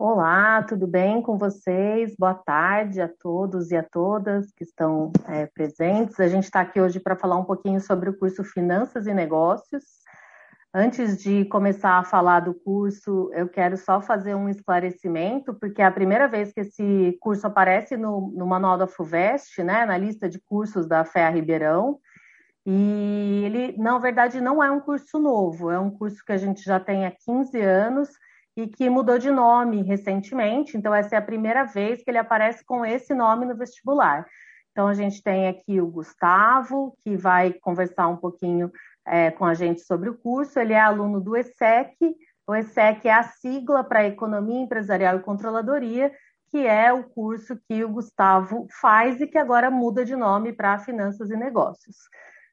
Olá, tudo bem com vocês? Boa tarde a todos e a todas que estão é, presentes. A gente está aqui hoje para falar um pouquinho sobre o curso Finanças e Negócios. Antes de começar a falar do curso, eu quero só fazer um esclarecimento, porque é a primeira vez que esse curso aparece no, no manual da FUVEST, né, na lista de cursos da FEA Ribeirão. E ele, na verdade, não é um curso novo, é um curso que a gente já tem há 15 anos e que mudou de nome recentemente, então essa é a primeira vez que ele aparece com esse nome no vestibular. Então a gente tem aqui o Gustavo, que vai conversar um pouquinho é, com a gente sobre o curso. Ele é aluno do ESSEC. O ESSEC é a sigla para Economia Empresarial e Controladoria, que é o curso que o Gustavo faz e que agora muda de nome para Finanças e Negócios.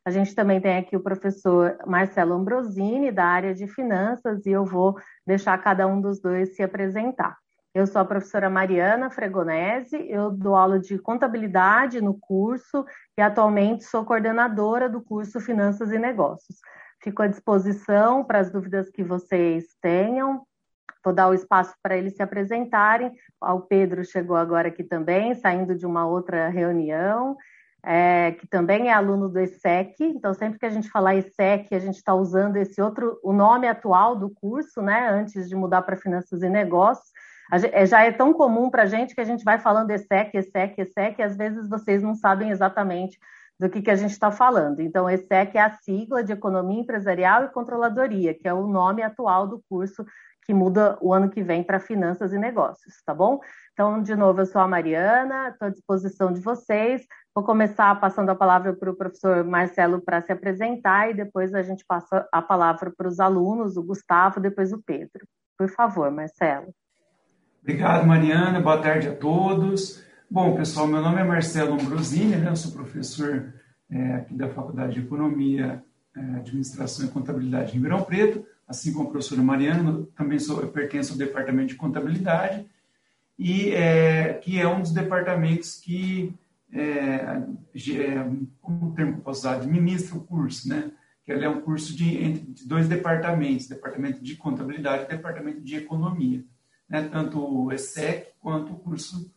A gente também tem aqui o professor Marcelo Ambrosini, da área de finanças, e eu vou deixar cada um dos dois se apresentar. Eu sou a professora Mariana Fregonese, eu dou aula de contabilidade no curso e atualmente sou coordenadora do curso Finanças e Negócios. Fico à disposição para as dúvidas que vocês tenham. Vou dar o espaço para eles se apresentarem. O Pedro chegou agora aqui também, saindo de uma outra reunião é, que também é aluno do ESSEC, então sempre que a gente falar ESSEC, a gente está usando esse outro, o nome atual do curso, né, antes de mudar para Finanças e Negócios, gente, é, já é tão comum para a gente que a gente vai falando ESSEC, ESSEC, ESSEC, e às vezes vocês não sabem exatamente do que, que a gente está falando. Então, ESSEC é a sigla de Economia Empresarial e Controladoria, que é o nome atual do curso que muda o ano que vem para Finanças e Negócios, tá bom? Então, de novo, eu sou a Mariana, estou à disposição de vocês. Vou começar passando a palavra para o professor Marcelo para se apresentar e depois a gente passa a palavra para os alunos, o Gustavo, depois o Pedro. Por favor, Marcelo. Obrigado, Mariana. Boa tarde a todos. Bom, pessoal, meu nome é Marcelo Ambrosini, né? eu sou professor é, aqui da Faculdade de Economia, é, Administração e Contabilidade em Ribeirão Preto, assim como a professora Mariana, também sou, pertenço ao Departamento de Contabilidade, e é, que é um dos departamentos que é, é, como termo posso usar, administra o curso, né? Que ele é um curso de, entre dois departamentos, departamento de contabilidade e departamento de economia, né? Tanto o ESSEC quanto o curso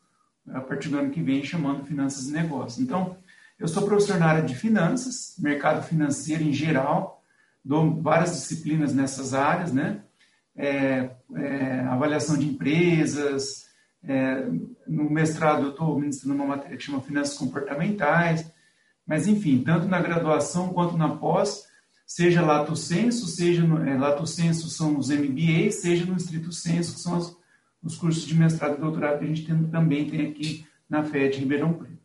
a partir do ano que vem chamando finanças e negócios. Então, eu sou professor na área de finanças, mercado financeiro em geral, dou várias disciplinas nessas áreas, né? É, é, avaliação de empresas, é, no mestrado eu estou ministrando uma matéria que chama Finanças Comportamentais, mas enfim, tanto na graduação quanto na pós, seja lato senso, seja no, é, lato senso são os MBA, seja no estrito senso, que são os, os cursos de mestrado e doutorado que a gente tem, também tem aqui na FED Ribeirão Preto.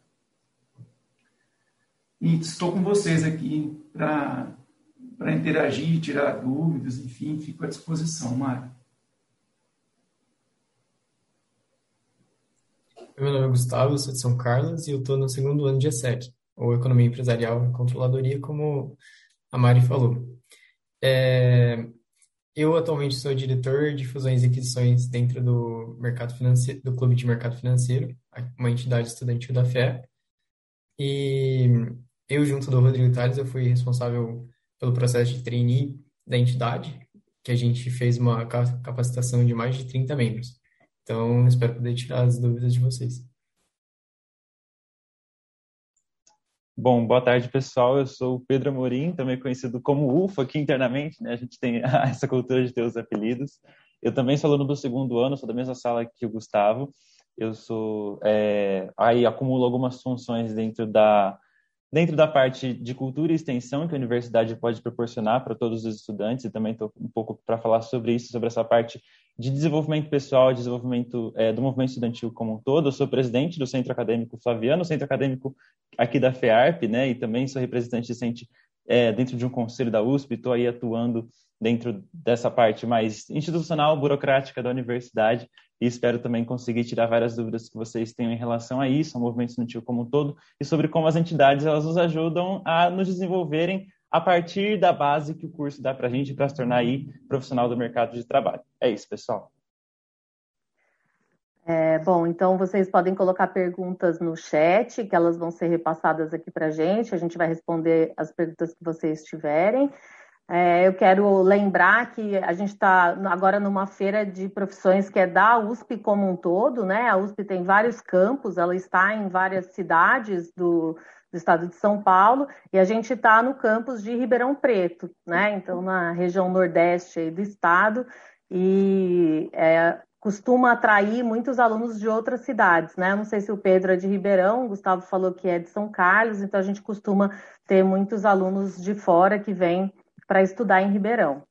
E estou com vocês aqui para interagir, tirar dúvidas, enfim, fico à disposição, Mário. Meu nome é Gustavo, sou de São Carlos e eu estou no segundo ano de ESSEC, ou Economia Empresarial e Controladoria, como a Mari falou. É, eu atualmente sou diretor de fusões e aquisições dentro do mercado financeiro, do Clube de Mercado Financeiro, uma entidade estudantil da FE. E eu, junto do Rodrigo Tales, eu fui responsável pelo processo de trainee da entidade, que a gente fez uma capacitação de mais de 30 membros. Então, espero poder tirar as dúvidas de vocês. Bom, boa tarde, pessoal. Eu sou o Pedro Amorim, também conhecido como UFA aqui internamente, né? A gente tem essa cultura de ter os apelidos. Eu também sou aluno do segundo ano, sou da mesma sala que o Gustavo. Eu sou é, aí acumulo algumas funções dentro da dentro da parte de cultura e extensão que a universidade pode proporcionar para todos os estudantes, e também estou um pouco para falar sobre isso, sobre essa parte de desenvolvimento pessoal, desenvolvimento é, do movimento estudantil como um todo. Eu sou presidente do Centro Acadêmico Flaviano, centro acadêmico aqui da FEARP, né, e também sou representante decente é, dentro de um conselho da USP, estou aí atuando dentro dessa parte mais institucional, burocrática da universidade, e espero também conseguir tirar várias dúvidas que vocês tenham em relação a isso, ao movimento estudantil como um todo, e sobre como as entidades elas nos ajudam a nos desenvolverem a partir da base que o curso dá para a gente para se tornar aí profissional do mercado de trabalho. É isso, pessoal. É, bom, então vocês podem colocar perguntas no chat, que elas vão ser repassadas aqui para a gente. A gente vai responder as perguntas que vocês tiverem. É, eu quero lembrar que a gente está agora numa feira de profissões que é da USP como um todo, né? A USP tem vários campos, ela está em várias cidades do, do estado de São Paulo, e a gente está no campus de Ribeirão Preto, né? Então, na região nordeste do estado, e é, costuma atrair muitos alunos de outras cidades, né? Não sei se o Pedro é de Ribeirão, o Gustavo falou que é de São Carlos, então a gente costuma ter muitos alunos de fora que vêm para estudar em Ribeirão.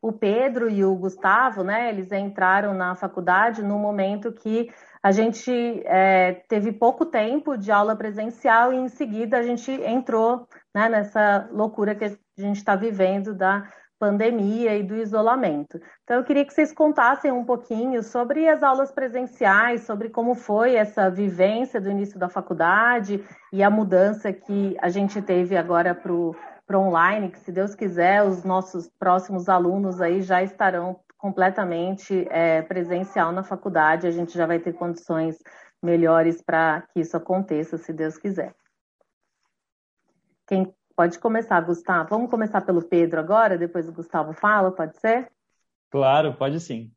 O Pedro e o Gustavo, né, eles entraram na faculdade no momento que a gente é, teve pouco tempo de aula presencial e em seguida a gente entrou né, nessa loucura que a gente está vivendo da pandemia e do isolamento. Então, eu queria que vocês contassem um pouquinho sobre as aulas presenciais, sobre como foi essa vivência do início da faculdade e a mudança que a gente teve agora para o para online, que se Deus quiser, os nossos próximos alunos aí já estarão completamente é, presencial na faculdade, a gente já vai ter condições melhores para que isso aconteça, se Deus quiser. Quem pode começar, Gustavo? Vamos começar pelo Pedro agora, depois o Gustavo fala, pode ser? Claro, pode sim.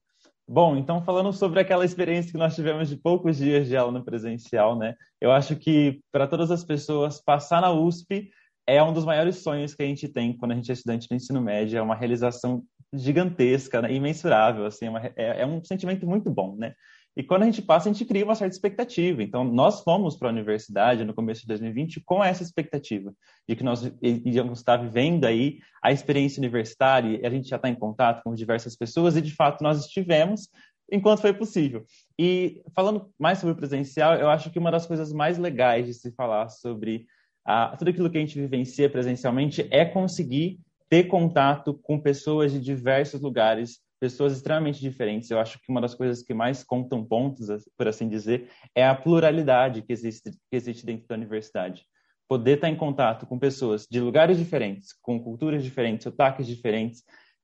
Bom, então falando sobre aquela experiência que nós tivemos de poucos dias de aula no presencial, né? Eu acho que para todas as pessoas passar na USP é um dos maiores sonhos que a gente tem quando a gente é estudante do ensino médio, é uma realização gigantesca, né? imensurável, assim, é, uma, é, é, um sentimento muito bom, né? E quando a gente passa, a gente cria uma certa expectativa. Então, nós fomos para a universidade no começo de 2020 com essa expectativa de que nós íamos estar vivendo aí a experiência universitária, a gente já está em contato com diversas pessoas, e de fato nós estivemos enquanto foi possível. E falando mais sobre o presencial, eu acho que uma das coisas mais legais de se falar sobre a, tudo aquilo que a gente vivencia presencialmente é conseguir ter contato com pessoas de diversos lugares, pessoas extremamente diferentes. Eu acho que uma das coisas que mais contam pontos, por assim dizer, é a pluralidade que existe, que existe dentro da universidade. Poder estar em contato com pessoas de lugares diferentes, com culturas diferentes, sotaques diferentes,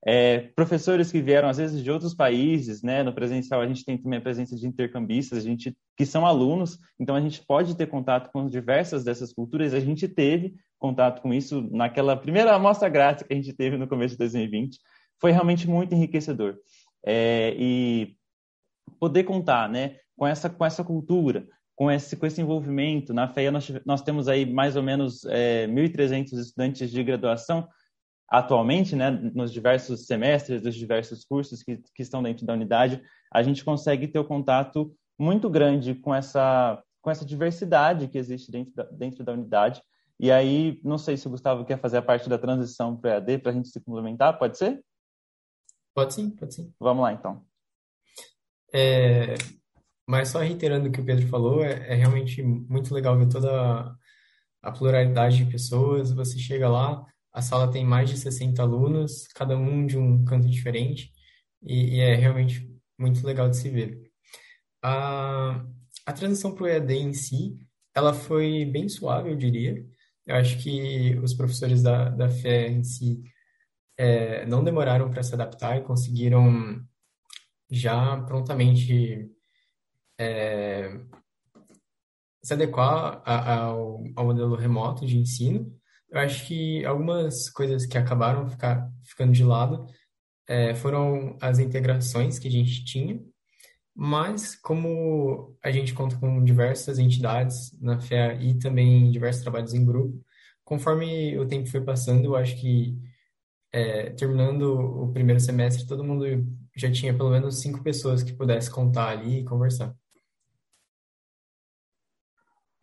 é, professores que vieram às vezes de outros países, né? No presencial a gente tem também a presença de intercambistas, a gente que são alunos, então a gente pode ter contato com diversas dessas culturas. A gente teve contato com isso naquela primeira amostra grátis que a gente teve no começo de 2020. Foi realmente muito enriquecedor é, e poder contar, né? Com essa com essa cultura, com esse, com esse envolvimento. Na FEA, nós, nós temos aí mais ou menos é, 1.300 estudantes de graduação, atualmente, né, nos diversos semestres, dos diversos cursos que, que estão dentro da unidade, a gente consegue ter o um contato muito grande com essa, com essa diversidade que existe dentro da, dentro da unidade. E aí, não sei se o Gustavo quer fazer a parte da transição para EAD, para a gente se complementar, pode ser? Pode sim, pode sim. Vamos lá, então. É, mas só reiterando o que o Pedro falou, é, é realmente muito legal ver toda a pluralidade de pessoas. Você chega lá, a sala tem mais de 60 alunos, cada um de um canto diferente, e, e é realmente muito legal de se ver. A, a transição para o EAD em si, ela foi bem suave, eu diria. Eu acho que os professores da, da FE em si é, não demoraram para se adaptar e conseguiram já prontamente é, se adequar a, ao, ao modelo remoto de ensino eu acho que algumas coisas que acabaram ficar, ficando de lado é, foram as integrações que a gente tinha, mas como a gente conta com diversas entidades na FEA e também diversos trabalhos em grupo, conforme o tempo foi passando, eu acho que é, terminando o primeiro semestre, todo mundo já tinha pelo menos cinco pessoas que pudesse contar ali e conversar.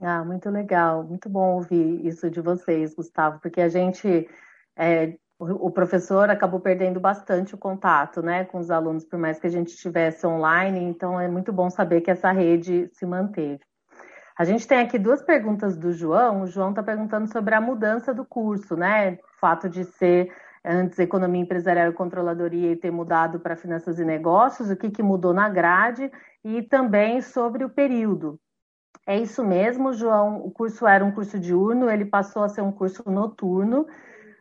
Ah, muito legal, muito bom ouvir isso de vocês, Gustavo, porque a gente, é, o professor acabou perdendo bastante o contato, né, com os alunos, por mais que a gente estivesse online, então é muito bom saber que essa rede se manteve. A gente tem aqui duas perguntas do João. O João está perguntando sobre a mudança do curso, né? O fato de ser antes economia empresarial e controladoria e ter mudado para finanças e negócios, o que, que mudou na grade e também sobre o período. É isso mesmo, João. O curso era um curso diurno, ele passou a ser um curso noturno.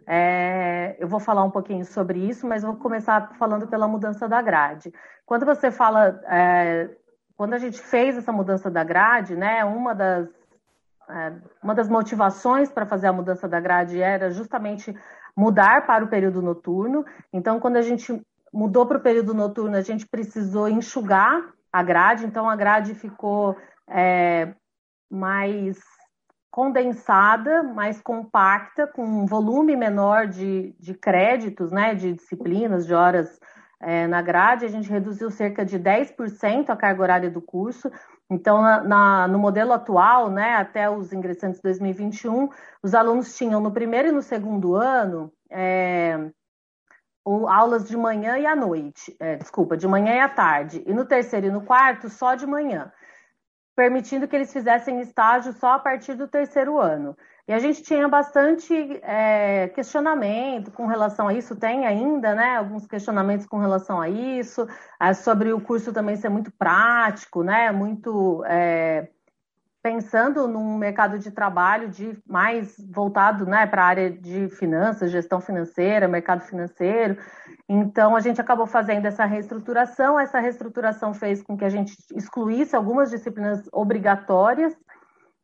É, eu vou falar um pouquinho sobre isso, mas vou começar falando pela mudança da grade. Quando você fala, é, quando a gente fez essa mudança da grade, né, uma das, é, uma das motivações para fazer a mudança da grade era justamente mudar para o período noturno. Então, quando a gente mudou para o período noturno, a gente precisou enxugar a grade, então a grade ficou é, mais condensada, mais compacta, com um volume menor de, de créditos, né, de disciplinas, de horas é, na grade, a gente reduziu cerca de 10% a carga horária do curso. Então, na, na, no modelo atual, né, até os ingressantes 2021, os alunos tinham no primeiro e no segundo ano é, aulas de manhã e à noite, é, desculpa, de manhã e à tarde, e no terceiro e no quarto, só de manhã, permitindo que eles fizessem estágio só a partir do terceiro ano. E a gente tinha bastante é, questionamento com relação a isso, tem ainda, né? Alguns questionamentos com relação a isso, é, sobre o curso também ser muito prático, né? Muito é, pensando num mercado de trabalho de mais voltado né, para a área de finanças, gestão financeira, mercado financeiro. Então, a gente acabou fazendo essa reestruturação. Essa reestruturação fez com que a gente excluísse algumas disciplinas obrigatórias,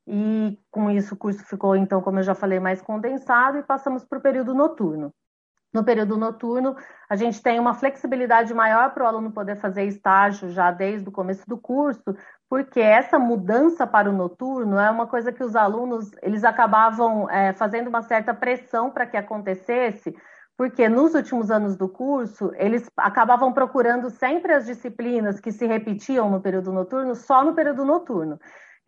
e com isso o curso ficou, então, como eu já falei, mais condensado, e passamos para o período noturno. No período noturno, a gente tem uma flexibilidade maior para o aluno poder fazer estágio já desde o começo do curso, porque essa mudança para o noturno é uma coisa que os alunos eles acabavam é, fazendo uma certa pressão para que acontecesse, porque nos últimos anos do curso eles acabavam procurando sempre as disciplinas que se repetiam no período noturno só no período noturno.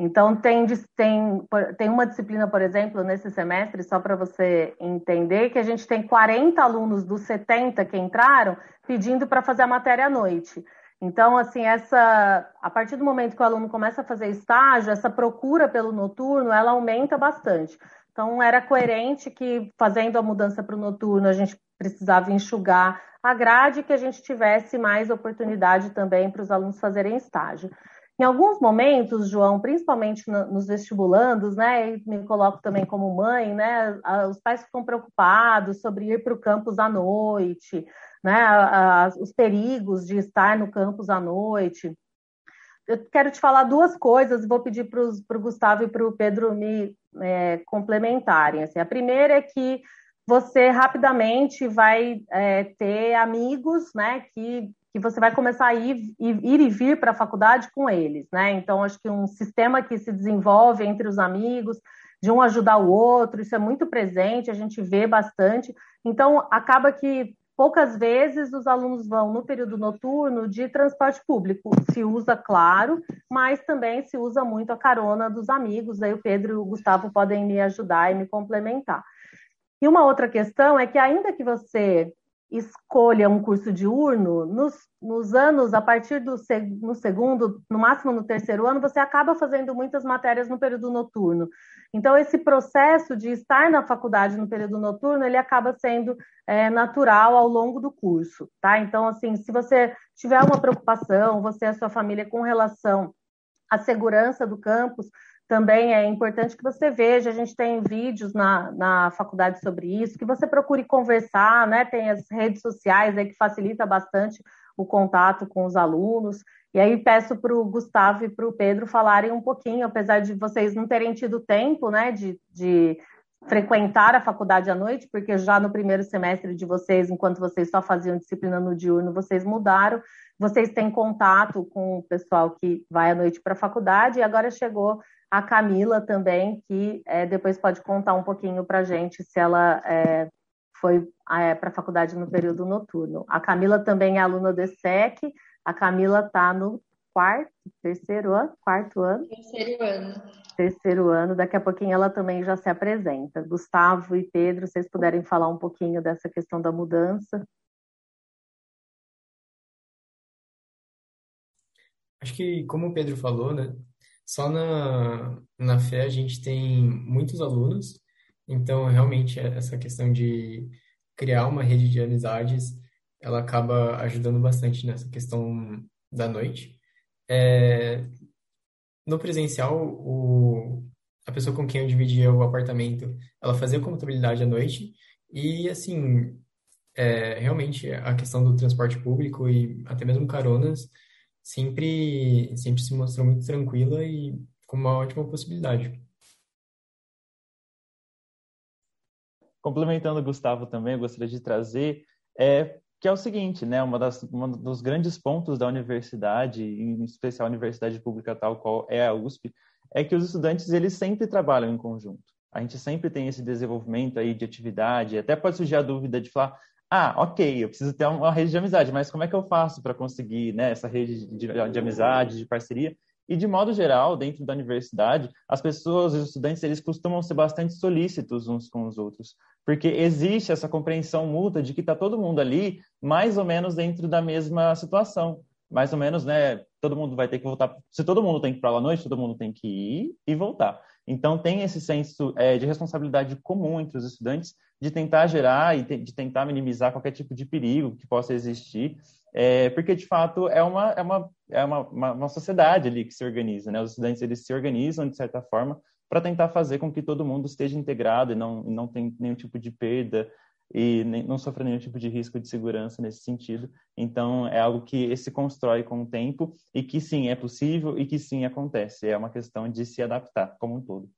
Então, tem, tem, tem uma disciplina, por exemplo, nesse semestre, só para você entender, que a gente tem 40 alunos dos 70 que entraram pedindo para fazer a matéria à noite. Então, assim, essa, a partir do momento que o aluno começa a fazer estágio, essa procura pelo noturno, ela aumenta bastante. Então, era coerente que, fazendo a mudança para o noturno, a gente precisava enxugar a grade que a gente tivesse mais oportunidade também para os alunos fazerem estágio. Em alguns momentos, João, principalmente nos vestibulandos, né, e me coloco também como mãe, né, os pais ficam preocupados sobre ir para o campus à noite, né, os perigos de estar no campus à noite. Eu quero te falar duas coisas, vou pedir para o Gustavo e para o Pedro me é, complementarem. Assim, a primeira é que você rapidamente vai é, ter amigos, né, que que você vai começar a ir, ir e vir para a faculdade com eles, né? Então, acho que um sistema que se desenvolve entre os amigos, de um ajudar o outro, isso é muito presente, a gente vê bastante. Então, acaba que poucas vezes os alunos vão no período noturno de transporte público. Se usa, claro, mas também se usa muito a carona dos amigos. Aí o Pedro e o Gustavo podem me ajudar e me complementar. E uma outra questão é que, ainda que você escolha um curso diurno, nos, nos anos, a partir do no segundo, no máximo no terceiro ano, você acaba fazendo muitas matérias no período noturno. Então, esse processo de estar na faculdade no período noturno, ele acaba sendo é, natural ao longo do curso, tá? Então, assim, se você tiver uma preocupação, você e a sua família, com relação à segurança do campus, também é importante que você veja, a gente tem vídeos na, na faculdade sobre isso, que você procure conversar, né? Tem as redes sociais aí que facilita bastante o contato com os alunos. E aí peço para o Gustavo e para o Pedro falarem um pouquinho, apesar de vocês não terem tido tempo, né, de, de frequentar a faculdade à noite, porque já no primeiro semestre de vocês, enquanto vocês só faziam disciplina no diurno, vocês mudaram. Vocês têm contato com o pessoal que vai à noite para a faculdade e agora chegou a Camila também, que é, depois pode contar um pouquinho para gente se ela é, foi é, para a faculdade no período noturno. A Camila também é aluna do ESSEC, a Camila está no quarto, terceiro ano, quarto ano? Terceiro ano. Terceiro ano, daqui a pouquinho ela também já se apresenta. Gustavo e Pedro, vocês puderem falar um pouquinho dessa questão da mudança. Acho que, como o Pedro falou, né, só na, na fé a gente tem muitos alunos, então realmente é essa questão de criar uma rede de amizades, ela acaba ajudando bastante nessa questão da noite. É, no presencial, o, a pessoa com quem eu dividia o apartamento, ela fazia contabilidade à noite e, assim, é, realmente a questão do transporte público e até mesmo caronas sempre, sempre se mostrou muito tranquila e com uma ótima possibilidade. complementando o Gustavo também, eu gostaria de trazer é que é o seguinte, né, uma das um dos grandes pontos da universidade, em especial a universidade pública tal qual é a USP, é que os estudantes eles sempre trabalham em conjunto. A gente sempre tem esse desenvolvimento aí de atividade, até pode surgir a dúvida de falar, ah, ok, eu preciso ter uma rede de amizade, mas como é que eu faço para conseguir né, essa rede de, de, amizade, de parceria? E, de modo geral, dentro da universidade, as pessoas, os estudantes, eles costumam ser bastante solícitos uns com os outros, porque existe essa compreensão mútua de que está todo mundo ali mais ou menos dentro da mesma situação. Mais ou menos, né? Todo mundo vai ter que voltar. Se todo mundo tem que ir para lá à noite, todo mundo tem que ir e voltar. Então, tem esse senso é, de responsabilidade comum entre os estudantes de tentar gerar e de tentar minimizar qualquer tipo de perigo que possa existir, é, porque de fato é uma é uma é uma, uma, uma, sociedade ali que se organiza, né? Os estudantes eles se organizam de certa forma para tentar fazer com que todo mundo esteja integrado e não e não tem nenhum tipo de perda e nem, não sofra nenhum tipo de risco de segurança nesse sentido. Então é algo que se constrói com o tempo e que sim é possível e que sim acontece. É uma questão de se adaptar como um todo.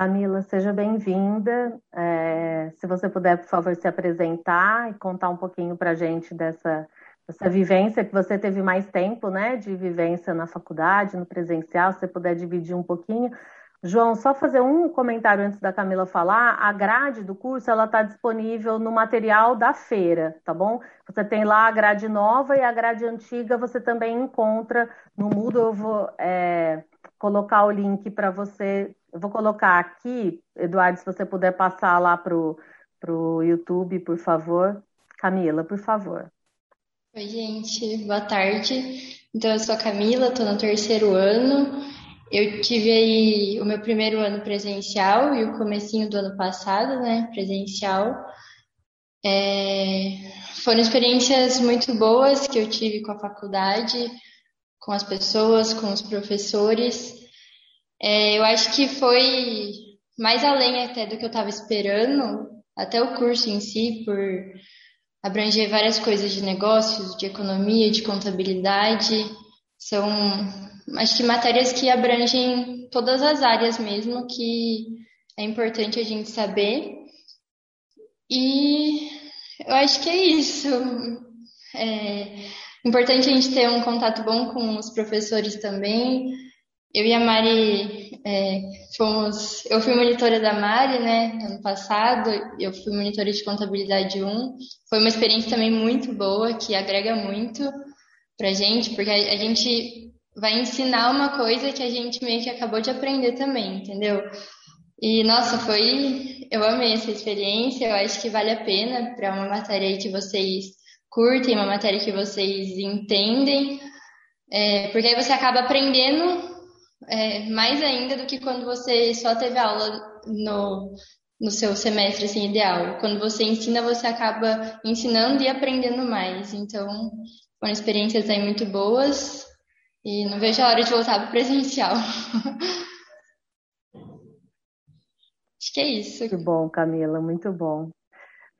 Camila, seja bem-vinda. É, se você puder, por favor, se apresentar e contar um pouquinho para a gente dessa, dessa vivência que você teve mais tempo, né, de vivência na faculdade, no presencial, se você puder dividir um pouquinho. João, só fazer um comentário antes da Camila falar. A grade do curso ela está disponível no material da feira, tá bom? Você tem lá a grade nova e a grade antiga você também encontra no Moodle. Eu vou é, colocar o link para você eu vou colocar aqui, Eduardo, se você puder passar lá para o YouTube, por favor. Camila, por favor. Oi, gente, boa tarde. Então, eu sou a Camila, estou no terceiro ano. Eu tive aí o meu primeiro ano presencial e o comecinho do ano passado, né, presencial. É... Foram experiências muito boas que eu tive com a faculdade, com as pessoas, com os professores. É, eu acho que foi mais além até do que eu estava esperando, até o curso em si, por abranger várias coisas de negócios, de economia, de contabilidade. São, acho que matérias que abrangem todas as áreas mesmo, que é importante a gente saber. E eu acho que é isso. É importante a gente ter um contato bom com os professores também, eu e a Mari é, fomos. Eu fui monitora da Mari, né, ano passado. Eu fui monitora de contabilidade 1. Foi uma experiência também muito boa, que agrega muito pra gente, porque a, a gente vai ensinar uma coisa que a gente meio que acabou de aprender também, entendeu? E nossa, foi. Eu amei essa experiência, eu acho que vale a pena para uma matéria que vocês curtem, uma matéria que vocês entendem, é, porque aí você acaba aprendendo é, mais ainda do que quando você só teve aula no, no seu semestre assim, ideal. Quando você ensina, você acaba ensinando e aprendendo mais. Então, foram experiências aí muito boas e não vejo a hora de voltar para o presencial. Acho que é isso. Muito bom, Camila, muito bom.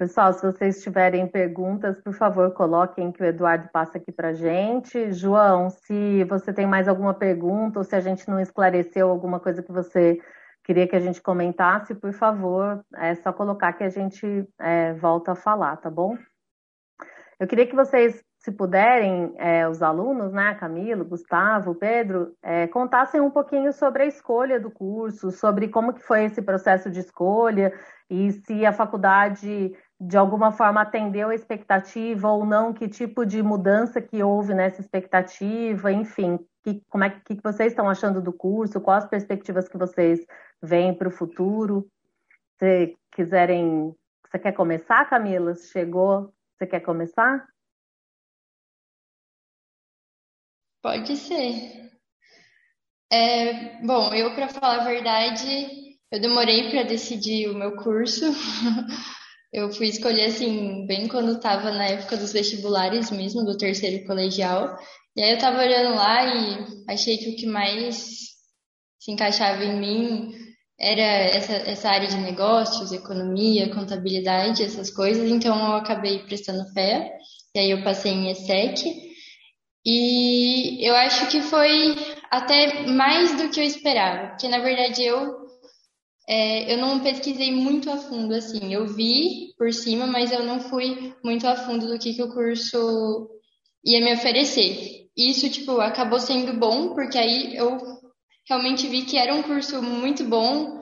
Pessoal, se vocês tiverem perguntas, por favor, coloquem que o Eduardo passa aqui para gente. João, se você tem mais alguma pergunta ou se a gente não esclareceu alguma coisa que você queria que a gente comentasse, por favor, é só colocar que a gente é, volta a falar, tá bom? Eu queria que vocês, se puderem, é, os alunos, né, Camilo, Gustavo, Pedro, é, contassem um pouquinho sobre a escolha do curso, sobre como que foi esse processo de escolha e se a faculdade de alguma forma atendeu a expectativa ou não, que tipo de mudança que houve nessa expectativa, enfim, que, como é que, que vocês estão achando do curso, quais as perspectivas que vocês veem para o futuro. Se quiserem, você quer começar, Camila? Chegou, você quer começar? Pode ser. É, bom, eu, para falar a verdade, eu demorei para decidir o meu curso. Eu fui escolher, assim, bem quando estava na época dos vestibulares mesmo, do terceiro colegial. E aí eu estava olhando lá e achei que o que mais se encaixava em mim era essa, essa área de negócios, economia, contabilidade, essas coisas. Então eu acabei prestando fé. E aí eu passei em ESSEC. E eu acho que foi até mais do que eu esperava. Porque, na verdade, eu é, eu não pesquisei muito a fundo, assim. Eu vi por cima, mas eu não fui muito a fundo do que, que o curso ia me oferecer. Isso, tipo, acabou sendo bom, porque aí eu realmente vi que era um curso muito bom,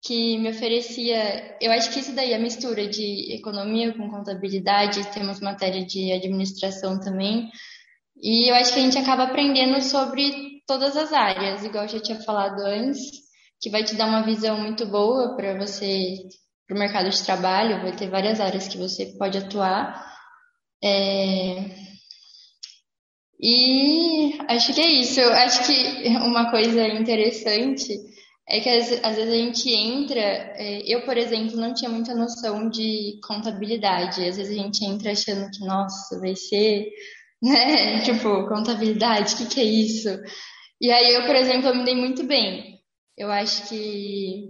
que me oferecia. Eu acho que isso daí, a mistura de economia com contabilidade, temos matéria de administração também. E eu acho que a gente acaba aprendendo sobre todas as áreas, igual eu já tinha falado antes que vai te dar uma visão muito boa para você, para o mercado de trabalho, vai ter várias áreas que você pode atuar. É... E acho que é isso. Eu acho que uma coisa interessante é que às, às vezes a gente entra. É, eu, por exemplo, não tinha muita noção de contabilidade. Às vezes a gente entra achando que, nossa, vai ser, né? Tipo, contabilidade, o que, que é isso? E aí eu, por exemplo, eu me dei muito bem. Eu acho que.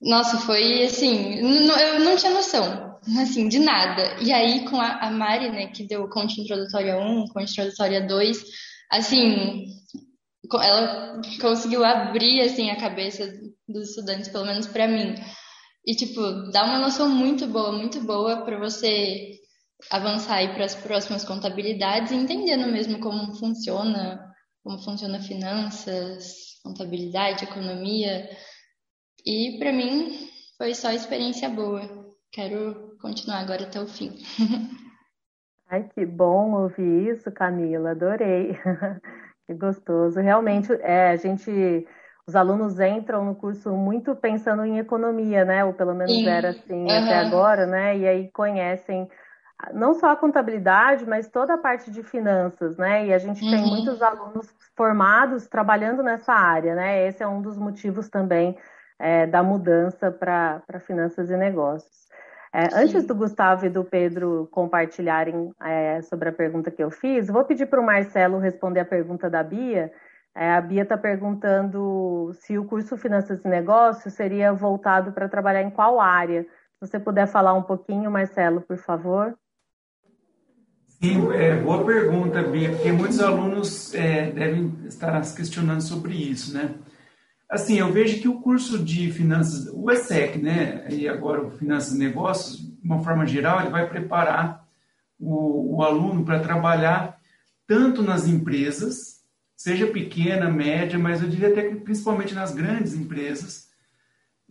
Nossa, foi assim. Eu não tinha noção, assim, de nada. E aí, com a, a Mari, né, que deu Conte Introdutória 1, Conte Introdutória 2, assim, ela conseguiu abrir, assim, a cabeça dos estudantes, pelo menos para mim. E, tipo, dá uma noção muito boa, muito boa para você avançar aí para as próximas contabilidades, entendendo mesmo como funciona, como funciona finanças, contabilidade, economia. E para mim foi só experiência boa. Quero continuar agora até o fim. Ai, que bom ouvir isso, Camila. Adorei. que gostoso. Realmente, é, a gente, os alunos entram no curso muito pensando em economia, né? Ou pelo menos Sim. era assim uhum. até agora, né? E aí conhecem não só a contabilidade, mas toda a parte de finanças, né? E a gente uhum. tem muitos alunos formados trabalhando nessa área, né? Esse é um dos motivos também é, da mudança para finanças e negócios. É, antes do Gustavo e do Pedro compartilharem é, sobre a pergunta que eu fiz, vou pedir para o Marcelo responder a pergunta da Bia. É, a Bia está perguntando se o curso Finanças e Negócios seria voltado para trabalhar em qual área. Se você puder falar um pouquinho, Marcelo, por favor. É, boa pergunta, Bia, porque muitos alunos é, devem estar se questionando sobre isso, né? Assim, eu vejo que o curso de finanças, o ESSEC, né, e agora o Finanças e Negócios, de uma forma geral, ele vai preparar o, o aluno para trabalhar tanto nas empresas, seja pequena, média, mas eu diria até que principalmente nas grandes empresas,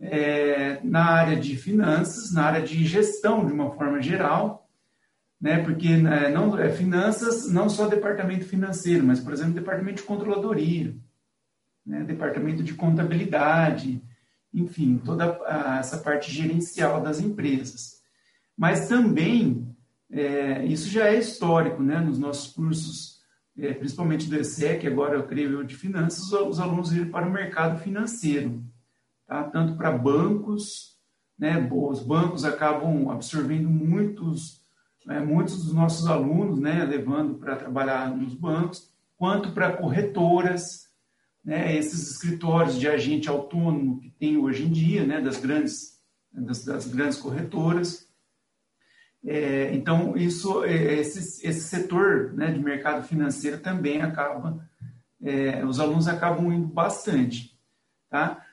é, na área de finanças, na área de gestão de uma forma geral, né? Porque né, não é finanças, não só departamento financeiro, mas por exemplo, departamento de controladoria, né? departamento de contabilidade, enfim, toda a, essa parte gerencial das empresas. Mas também é, isso já é histórico, né? Nos nossos cursos, é, principalmente do ESEC, agora eu creio de finanças, os alunos irem para o mercado financeiro, tá? Tanto para bancos, né? Os bancos acabam absorvendo muitos é, muitos dos nossos alunos, né, levando para trabalhar nos bancos, quanto para corretoras, né, esses escritórios de agente autônomo que tem hoje em dia, né, das grandes das, das grandes corretoras. É, então isso, é, esse, esse setor né, de mercado financeiro também acaba, é, os alunos acabam indo bastante, tá?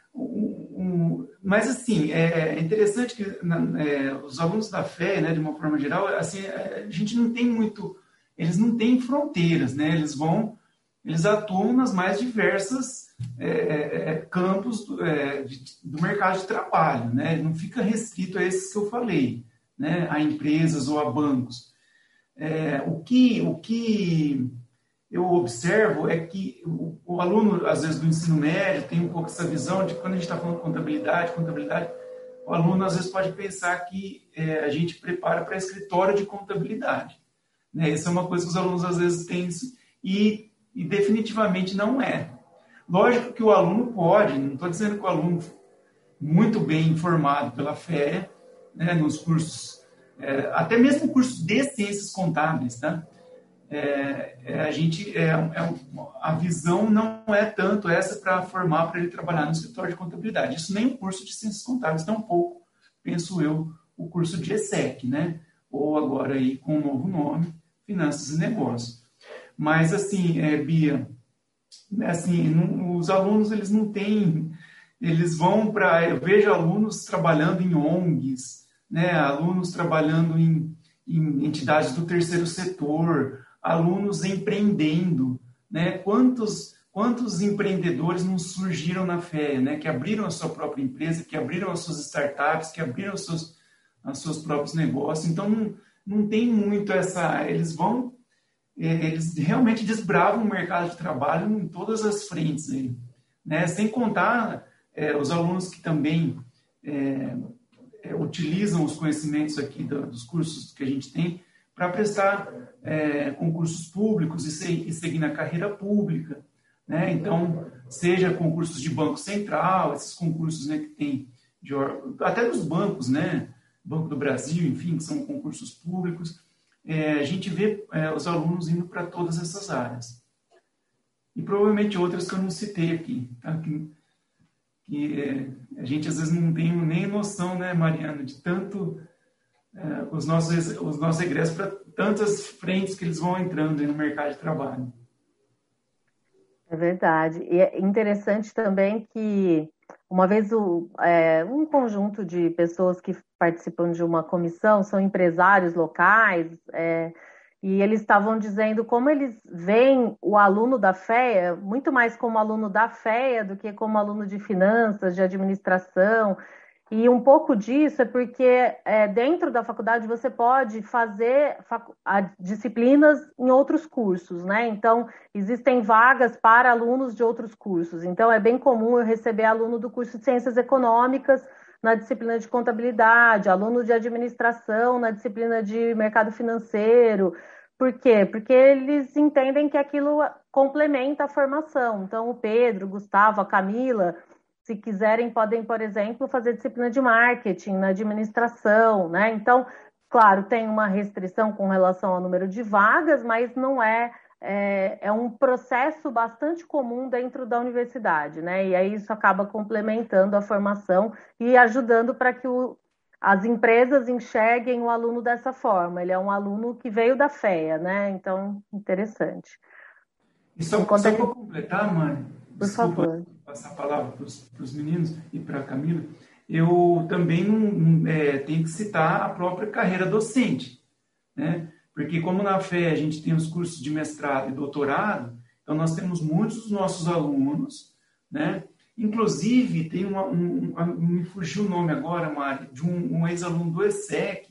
Mas assim é, é interessante que é, os alunos da fé, né, de uma forma geral, assim é, a gente não tem muito, eles não têm fronteiras, né? Eles vão, eles atuam nas mais diversas é, é, é campos do, de, do, mercado de trabalho, né? Não fica restrito a esses que eu falei, né? A empresas ou a bancos. o que o que eu observo é que o, o, aluno, às vezes, do ensino médio tem um pouco essa visão de quando a gente está falando de contabilidade, contabilidade, o aluno, às vezes, pode pensar que é, a gente prepara para escritório de contabilidade. Né? Isso é uma coisa que os alunos, às vezes, têm e, e definitivamente não é. Lógico que o aluno pode, não estou dizendo que o aluno muito bem informado pela fé, né, nos cursos, é, até mesmo cursos de ciências contábeis, tá? é, é, a gente é, é, a visão não é tanto essa para formar para ele trabalhar no escritório de contabilidade. Isso nem o curso de ciências contábeis, tampouco, penso eu, o curso de ESEC, né? Ou agora aí com um novo nome, Finanças e Negócios. Mas assim, é, Bia, assim, não, os alunos eles não têm eles vão para. Eu vejo alunos trabalhando em ONGs, né? alunos trabalhando em, em entidades do terceiro setor, alunos empreendendo. Né? Quantos, quantos empreendedores não surgiram na FEA, né? que abriram a sua própria empresa, que abriram as suas startups, que abriram os seus, os seus próprios negócios. Então, não, não tem muito essa. Eles vão. É, eles realmente desbravam o mercado de trabalho em todas as frentes. Né? Sem contar é, os alunos que também é, é, utilizam os conhecimentos aqui do, dos cursos que a gente tem para prestar é, concursos públicos e, se, e, seguir na carreira pública. Né? Então, seja concursos de Banco Central, esses concursos né, que tem, de, até dos bancos, né? Banco do Brasil, enfim, que são concursos públicos, é, a gente vê é, os alunos indo para todas essas áreas. E provavelmente outras que eu não citei aqui. Tá? Que, que é, a gente às vezes não tem nem noção, né, Mariana, de tanto é, os nossos os nossos egressos para tantas frentes que eles vão entrando no mercado de trabalho. É verdade. E é interessante também que uma vez o, é, um conjunto de pessoas que participam de uma comissão são empresários locais, é, e eles estavam dizendo como eles veem o aluno da FEA muito mais como aluno da FEA do que como aluno de finanças, de administração. E um pouco disso é porque é, dentro da faculdade você pode fazer fac... disciplinas em outros cursos, né? Então, existem vagas para alunos de outros cursos. Então, é bem comum eu receber aluno do curso de Ciências Econômicas na disciplina de contabilidade, aluno de administração na disciplina de mercado financeiro. Por quê? Porque eles entendem que aquilo complementa a formação. Então, o Pedro, o Gustavo, a Camila, se quiserem, podem, por exemplo, fazer disciplina de marketing na administração, né? Então, claro, tem uma restrição com relação ao número de vagas, mas não é é, é, um processo bastante comum dentro da universidade, né? E aí isso acaba complementando a formação e ajudando para que o, as empresas enxerguem o aluno dessa forma. Ele é um aluno que veio da FEA, né? Então, interessante. E só, Enquanto só ele... para completar, Mari, por favor. Passar a palavra para os meninos e para a Camila, eu também não, é, tenho que citar a própria carreira docente, né? Porque como na FE a gente tem os cursos de mestrado e doutorado, então nós temos muitos dos nossos alunos, né? Inclusive, tem uma, um, um, me fugiu o nome agora, Mari, de um, um ex-aluno do ESSEC,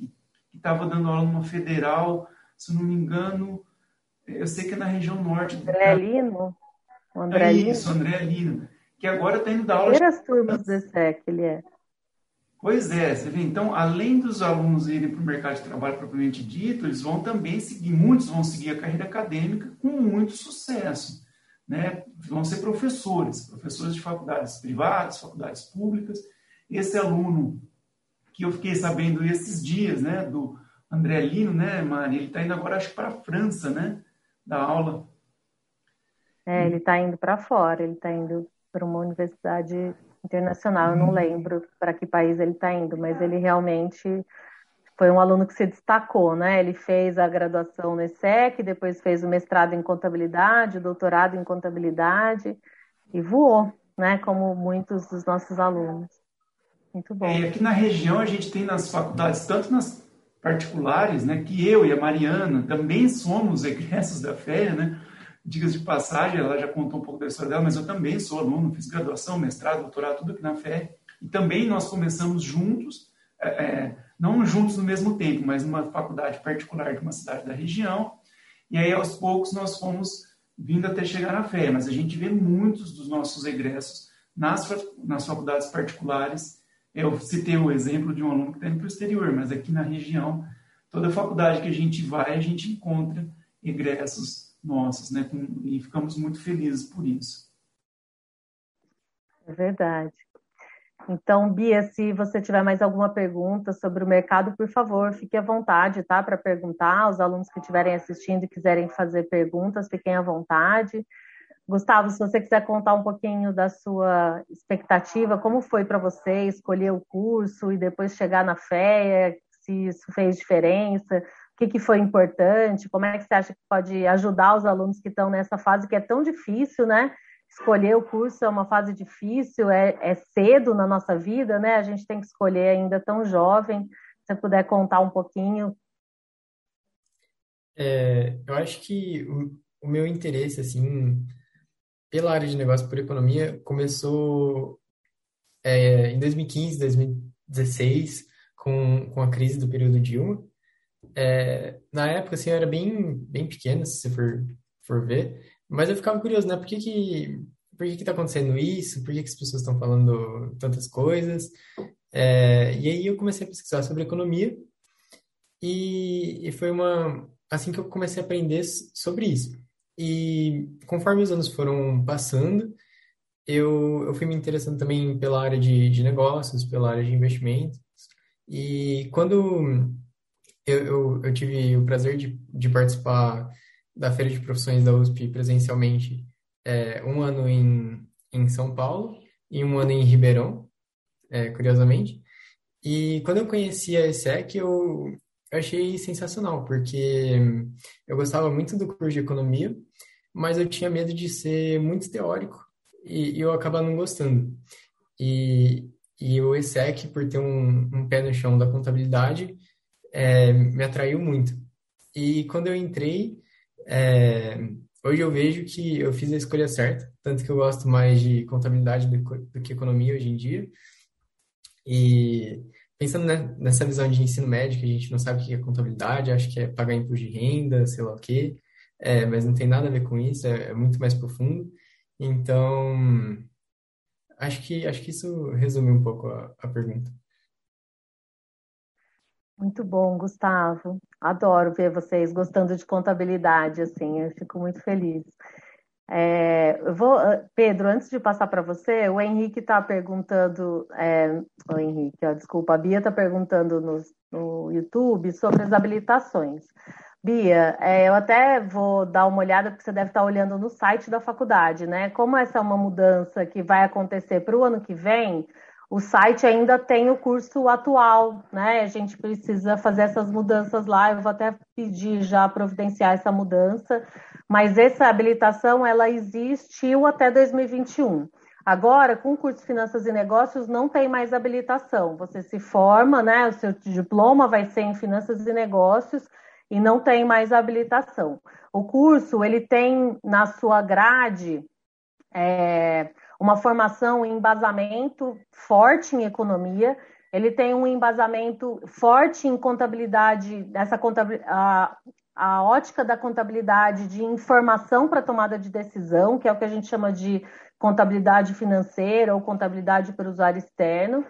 que estava dando aula numa federal, se não me engano, eu sei que é na região norte. André Lino? André é Lino? Isso, André Lino, que agora está indo dar aula... Primeiras turmas do ESSEC, ele é. Pois é, você vê, então, além dos alunos irem para o mercado de trabalho propriamente dito, eles vão também seguir, muitos vão seguir a carreira acadêmica com muito sucesso. Né? Vão ser professores, professores de faculdades privadas, faculdades públicas. Esse aluno que eu fiquei sabendo esses dias, né, do André Lino, né, Mari, ele está indo agora, acho para a França, né, da aula. É, ele está indo para fora, ele está indo para uma universidade internacional, eu não uhum. lembro para que país ele está indo, mas ele realmente foi um aluno que se destacou, né? Ele fez a graduação no ESSEC, depois fez o mestrado em contabilidade, o doutorado em contabilidade e voou, né? Como muitos dos nossos alunos. Muito bom. É, aqui na região a gente tem nas faculdades, tanto nas particulares, né? Que eu e a Mariana também somos egressos da FEA, né? Digas de passagem, ela já contou um pouco da história dela, mas eu também sou aluno, fiz graduação, mestrado, doutorado, tudo aqui na FE. E também nós começamos juntos, é, é, não juntos no mesmo tempo, mas numa faculdade particular de uma cidade da região. E aí, aos poucos, nós fomos vindo até chegar na FE. Mas a gente vê muitos dos nossos egressos nas, nas faculdades particulares. Eu citei o exemplo de um aluno que está indo para o exterior, mas aqui na região, toda faculdade que a gente vai, a gente encontra egressos nossas, né? E ficamos muito felizes por isso. É verdade. Então, Bia, se você tiver mais alguma pergunta sobre o mercado, por favor, fique à vontade, tá? Para perguntar. Os alunos que estiverem assistindo e quiserem fazer perguntas, fiquem à vontade. Gustavo, se você quiser contar um pouquinho da sua expectativa, como foi para você escolher o curso e depois chegar na FEA, se isso fez diferença, que, que foi importante, como é que você acha que pode ajudar os alunos que estão nessa fase que é tão difícil, né? escolher o curso é uma fase difícil, é, é cedo na nossa vida, né? A gente tem que escolher ainda tão jovem. Se você puder contar um pouquinho. É, eu acho que o, o meu interesse, assim, pela área de negócio por economia começou é, em 2015, 2016, com, com a crise do período Dilma. É, na época, assim, eu era bem, bem pequeno, se você for, for ver, mas eu ficava curioso, né? Por que que, por que que tá acontecendo isso? Por que que as pessoas estão falando tantas coisas? É, e aí eu comecei a pesquisar sobre economia e, e foi uma assim que eu comecei a aprender sobre isso. E conforme os anos foram passando, eu, eu fui me interessando também pela área de, de negócios, pela área de investimentos. E quando eu, eu, eu tive o prazer de, de participar da Feira de Profissões da USP presencialmente, é, um ano em, em São Paulo e um ano em Ribeirão, é, curiosamente. E quando eu conheci a ESEC, eu, eu achei sensacional, porque eu gostava muito do curso de economia, mas eu tinha medo de ser muito teórico e, e eu acabar não gostando. E, e o ESEC, por ter um, um pé no chão da contabilidade, é, me atraiu muito. E quando eu entrei, é, hoje eu vejo que eu fiz a escolha certa, tanto que eu gosto mais de contabilidade do, do que economia hoje em dia. E pensando né, nessa visão de ensino médio, que a gente não sabe o que é contabilidade, acho que é pagar imposto de renda, sei lá o quê, é, mas não tem nada a ver com isso, é, é muito mais profundo. Então, acho que, acho que isso resume um pouco a, a pergunta. Muito bom, Gustavo. Adoro ver vocês gostando de contabilidade, assim, eu fico muito feliz. É, eu vou, ah, Pedro, antes de passar para você, o Henrique está perguntando, é, o Henrique, ó, desculpa, a Bia está perguntando no, no, YouTube sobre as habilitações. Bia, é, eu até vou dar uma olhada, porque você deve estar olhando no site da faculdade, né? Como essa é uma mudança que vai acontecer para o ano que vem, o site ainda tem o curso atual, né? A gente precisa fazer essas mudanças lá. Eu vou até pedir já providenciar essa mudança mas essa habilitação ela existiu até 2021. Agora, com o curso de Finanças e Negócios, não tem mais habilitação. Você se forma, né? O seu diploma vai ser em Finanças e Negócios e não tem mais habilitação. O curso ele tem na sua grade é, uma formação em embasamento forte em economia. Ele tem um embasamento forte em contabilidade, essa contabilidade, a ótica da contabilidade de informação para tomada de decisão, que é o que a gente chama de contabilidade financeira ou contabilidade para usuário externo.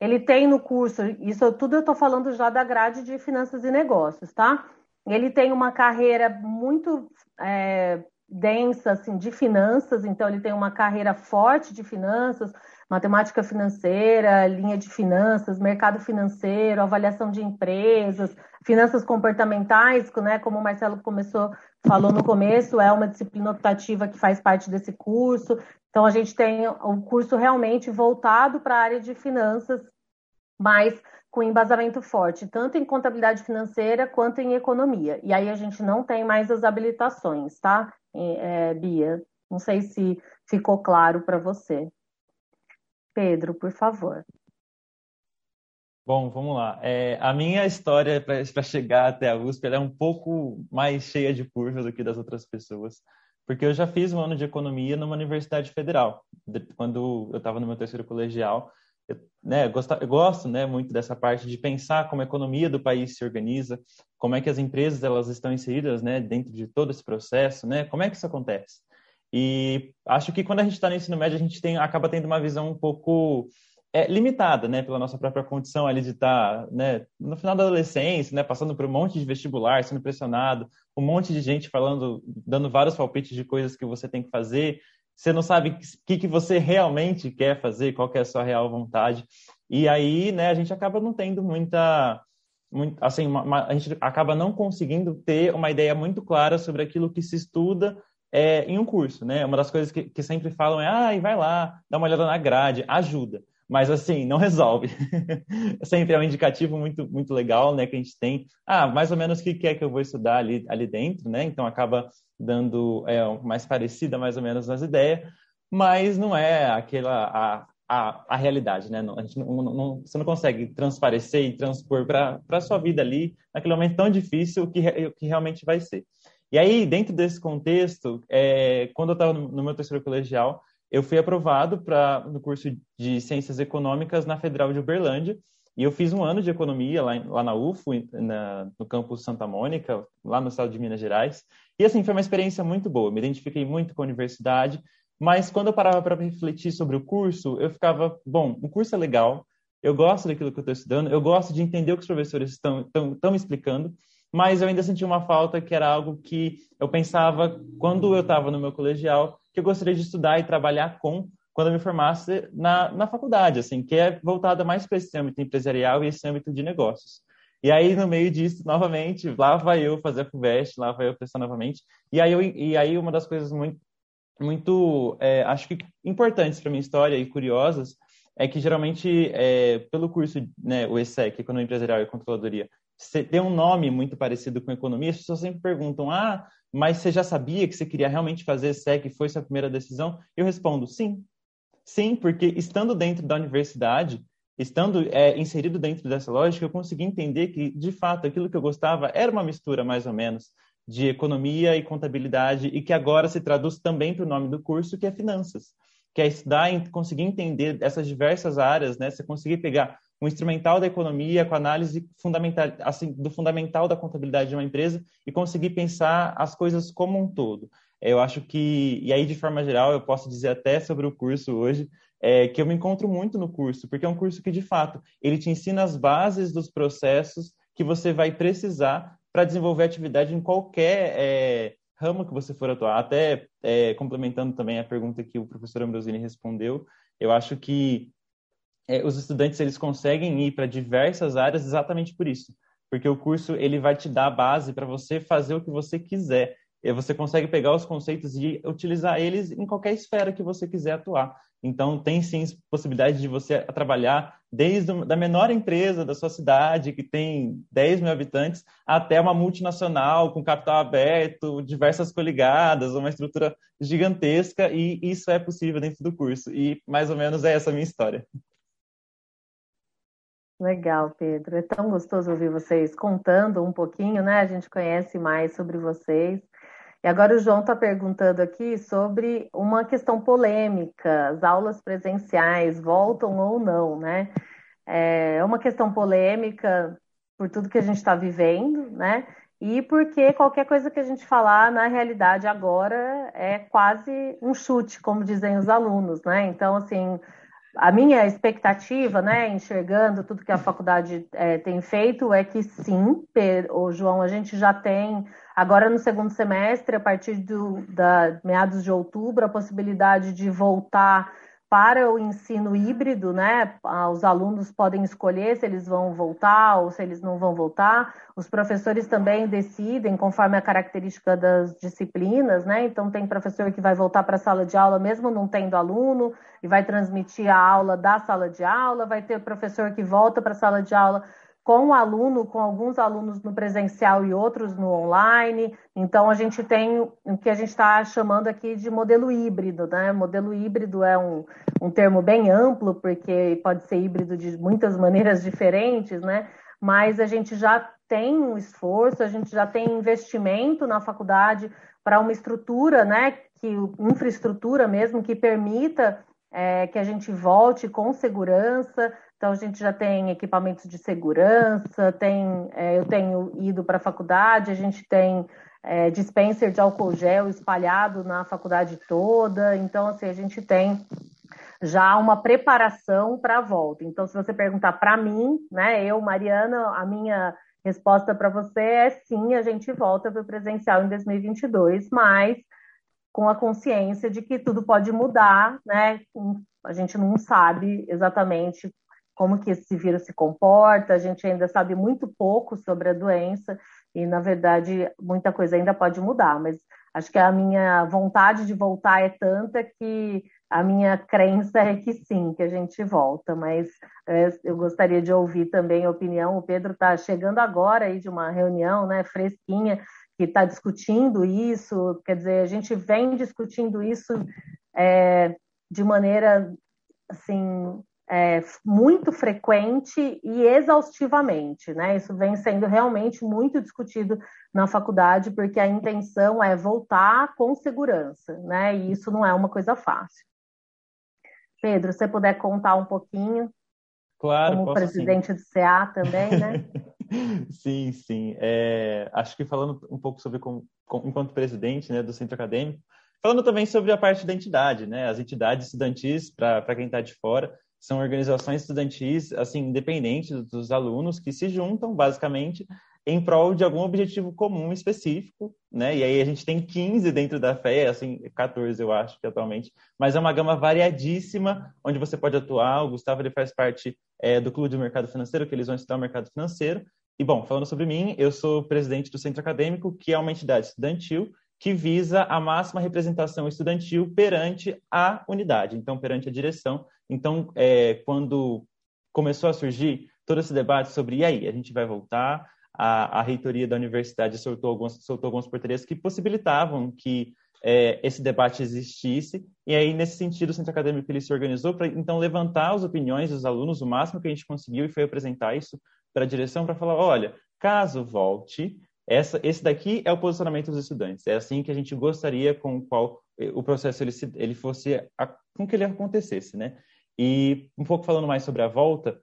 Ele tem no curso, isso tudo eu estou falando já da grade de finanças e negócios, tá? Ele tem uma carreira muito é, densa assim, de finanças, então ele tem uma carreira forte de finanças, matemática financeira, linha de finanças, mercado financeiro, avaliação de empresas, finanças comportamentais, né, como o Marcelo começou falou no começo, é uma disciplina optativa que faz parte desse curso. Então a gente tem o curso realmente voltado para a área de finanças, mas com embasamento forte, tanto em contabilidade financeira quanto em economia. E aí a gente não tem mais as habilitações, tá, é, Bia? Não sei se ficou claro para você. Pedro, por favor. Bom, vamos lá. É, a minha história para chegar até a USP é um pouco mais cheia de curvas do que das outras pessoas, porque eu já fiz um ano de economia numa universidade federal. Quando eu estava no meu terceiro colegial, né, eu, gosto, eu gosto né, muito dessa parte de pensar como a economia do país se organiza, como é que as empresas elas estão inseridas né, dentro de todo esse processo, né, como é que isso acontece. E acho que quando a gente está no ensino médio, a gente tem, acaba tendo uma visão um pouco é, limitada, né, pela nossa própria condição ali de estar, tá, né, no final da adolescência, né, passando por um monte de vestibular, sendo pressionado, um monte de gente falando, dando vários palpites de coisas que você tem que fazer, você não sabe o que, que você realmente quer fazer, qual que é a sua real vontade, e aí, né, a gente acaba não tendo muita, muito, assim, uma, uma, a gente acaba não conseguindo ter uma ideia muito clara sobre aquilo que se estuda é, em um curso, né? Uma das coisas que, que sempre falam é, ah, vai lá, dá uma olhada na grade, ajuda. Mas assim, não resolve. sempre é um indicativo muito, muito legal, né? Que a gente tem, ah, mais ou menos o que é que eu vou estudar ali, ali dentro, né? Então acaba dando é, mais parecida mais ou menos nas ideias. mas não é aquela a, a, a realidade, né? Não, a gente não, não, você não consegue transparecer e transpor para a sua vida ali, naquele momento tão difícil, o que, que realmente vai ser. E aí, dentro desse contexto, é, quando eu estava no, meu terceiro colegial, eu fui aprovado para no curso de Ciências Econômicas na Federal de Uberlândia, e eu fiz um ano de economia lá, lá na UFO, na, no campus Santa Mônica, lá no estado de Minas Gerais. E assim, foi uma experiência muito boa. Me identifiquei muito com a universidade, mas quando eu parava para refletir sobre o curso, eu ficava, bom, o curso é legal, eu gosto daquilo que eu estou estudando, eu gosto de entender o que os professores estão, me explicando, mas eu ainda sentia uma falta que era algo que eu pensava quando eu estava no meu colegial, que eu gostaria de estudar e trabalhar com quando eu me formasse na, na faculdade, assim, que é voltada mais para esse âmbito empresarial e esse âmbito de negócios. E aí, no meio disso, novamente, lá vai eu fazer a FUVEST, lá vai eu prestar novamente. E aí, eu, e aí uma das coisas muito, muito é, acho que importantes para minha história e curiosas, é que geralmente, é, pelo curso, né, o ESEC, Economia Empresarial e Controladoria, tem um nome muito parecido com economia, as pessoas sempre perguntam, ah, mas você já sabia que você queria realmente fazer ESEC e foi sua primeira decisão? Eu respondo, sim, Sim, porque estando dentro da universidade, estando é, inserido dentro dessa lógica, eu consegui entender que, de fato, aquilo que eu gostava era uma mistura, mais ou menos, de economia e contabilidade, e que agora se traduz também para o nome do curso, que é finanças, que é estudar e conseguir entender essas diversas áreas, né? Você conseguir pegar um instrumental da economia com análise fundamental, assim, do fundamental da contabilidade de uma empresa e conseguir pensar as coisas como um todo. Eu acho que, e aí de forma geral, eu posso dizer até sobre o curso hoje, é, que eu me encontro muito no curso, porque é um curso que, de fato, ele te ensina as bases dos processos que você vai precisar para desenvolver atividade em qualquer é, ramo que você for atuar. Até é, complementando também a pergunta que o professor Ambrosini respondeu, eu acho que é, os estudantes eles conseguem ir para diversas áreas exatamente por isso, porque o curso ele vai te dar a base para você fazer o que você quiser você consegue pegar os conceitos e utilizar eles em qualquer esfera que você quiser atuar. Então, tem sim possibilidade de você trabalhar desde a menor empresa da sua cidade, que tem 10 mil habitantes, até uma multinacional com capital aberto, diversas coligadas, uma estrutura gigantesca, e isso é possível dentro do curso. E mais ou menos é essa a minha história. Legal, Pedro. É tão gostoso ouvir vocês contando um pouquinho, né? A gente conhece mais sobre vocês. E agora o João está perguntando aqui sobre uma questão polêmica: as aulas presenciais voltam ou não, né? É uma questão polêmica por tudo que a gente está vivendo, né? E porque qualquer coisa que a gente falar na realidade agora é quase um chute, como dizem os alunos, né? Então, assim, a minha expectativa, né, enxergando tudo que a faculdade é, tem feito, é que sim, o João, a gente já tem Agora, no segundo semestre, a partir do, da meados de outubro, a possibilidade de voltar para o ensino híbrido, né? Os alunos podem escolher se eles vão voltar ou se eles não vão voltar. Os professores também decidem conforme a característica das disciplinas, né? Então tem professor que vai voltar para a sala de aula mesmo não tendo aluno e vai transmitir a aula da sala de aula, vai ter professor que volta para a sala de aula com o aluno, com alguns alunos no presencial e outros no online. Então, a gente tem o que a gente está chamando aqui de modelo híbrido, né? Modelo híbrido é um, um termo bem amplo, porque pode ser híbrido de muitas maneiras diferentes, né? Mas a gente já tem um esforço, a gente já tem investimento na faculdade para uma estrutura, né? Que infraestrutura mesmo que permita é, que a gente volte com segurança. Então, a gente já tem equipamentos de segurança, tem, é, eu tenho ido para a faculdade, a gente tem é, dispenser de álcool gel espalhado na faculdade toda. Então, assim, a gente tem já uma preparação para a volta. Então, se você perguntar para mim, né, eu, Mariana, a minha resposta para você é sim, a gente volta para o presencial em 2022, mas com a consciência de que tudo pode mudar, né? A gente não sabe exatamente como que esse vírus se comporta, a gente ainda sabe muito pouco sobre a doença e, na verdade, muita coisa ainda pode mudar, mas acho que a minha vontade de voltar é tanta que a minha crença é que sim, que a gente volta, mas é, eu gostaria de ouvir também a opinião, o Pedro está chegando agora aí de uma reunião, né, fresquinha, que está discutindo isso, quer dizer, a gente vem discutindo isso é, de maneira assim é, muito frequente e exaustivamente, né? Isso vem sendo realmente muito discutido na faculdade, porque a intenção é voltar com segurança, né? E isso não é uma coisa fácil. Pedro, se você puder contar um pouquinho, claro, como presidente sim. do CA também, né? sim, sim. É, acho que falando um pouco sobre como, enquanto presidente né, do centro acadêmico, falando também sobre a parte da entidade, né? As entidades estudantis, para quem está de fora, são organizações estudantis assim independentes dos alunos que se juntam basicamente em prol de algum objetivo comum específico, né? E aí a gente tem 15 dentro da FEA, assim, 14 eu acho que atualmente, mas é uma gama variadíssima onde você pode atuar. O Gustavo ele faz parte é, do Clube do Mercado Financeiro, que eles vão estudar o mercado financeiro. E bom, falando sobre mim, eu sou presidente do Centro Acadêmico, que é uma entidade estudantil que visa a máxima representação estudantil perante a unidade, então perante a direção. Então, é, quando começou a surgir todo esse debate sobre e aí, a gente vai voltar, a, a reitoria da universidade soltou algumas, soltou algumas portarias que possibilitavam que é, esse debate existisse, e aí, nesse sentido, o centro acadêmico ele se organizou para, então, levantar as opiniões dos alunos o máximo que a gente conseguiu e foi apresentar isso para a direção para falar, olha, caso volte, essa, esse daqui é o posicionamento dos estudantes. É assim que a gente gostaria com o qual o processo ele, se, ele fosse a, com que ele acontecesse, né? E um pouco falando mais sobre a volta,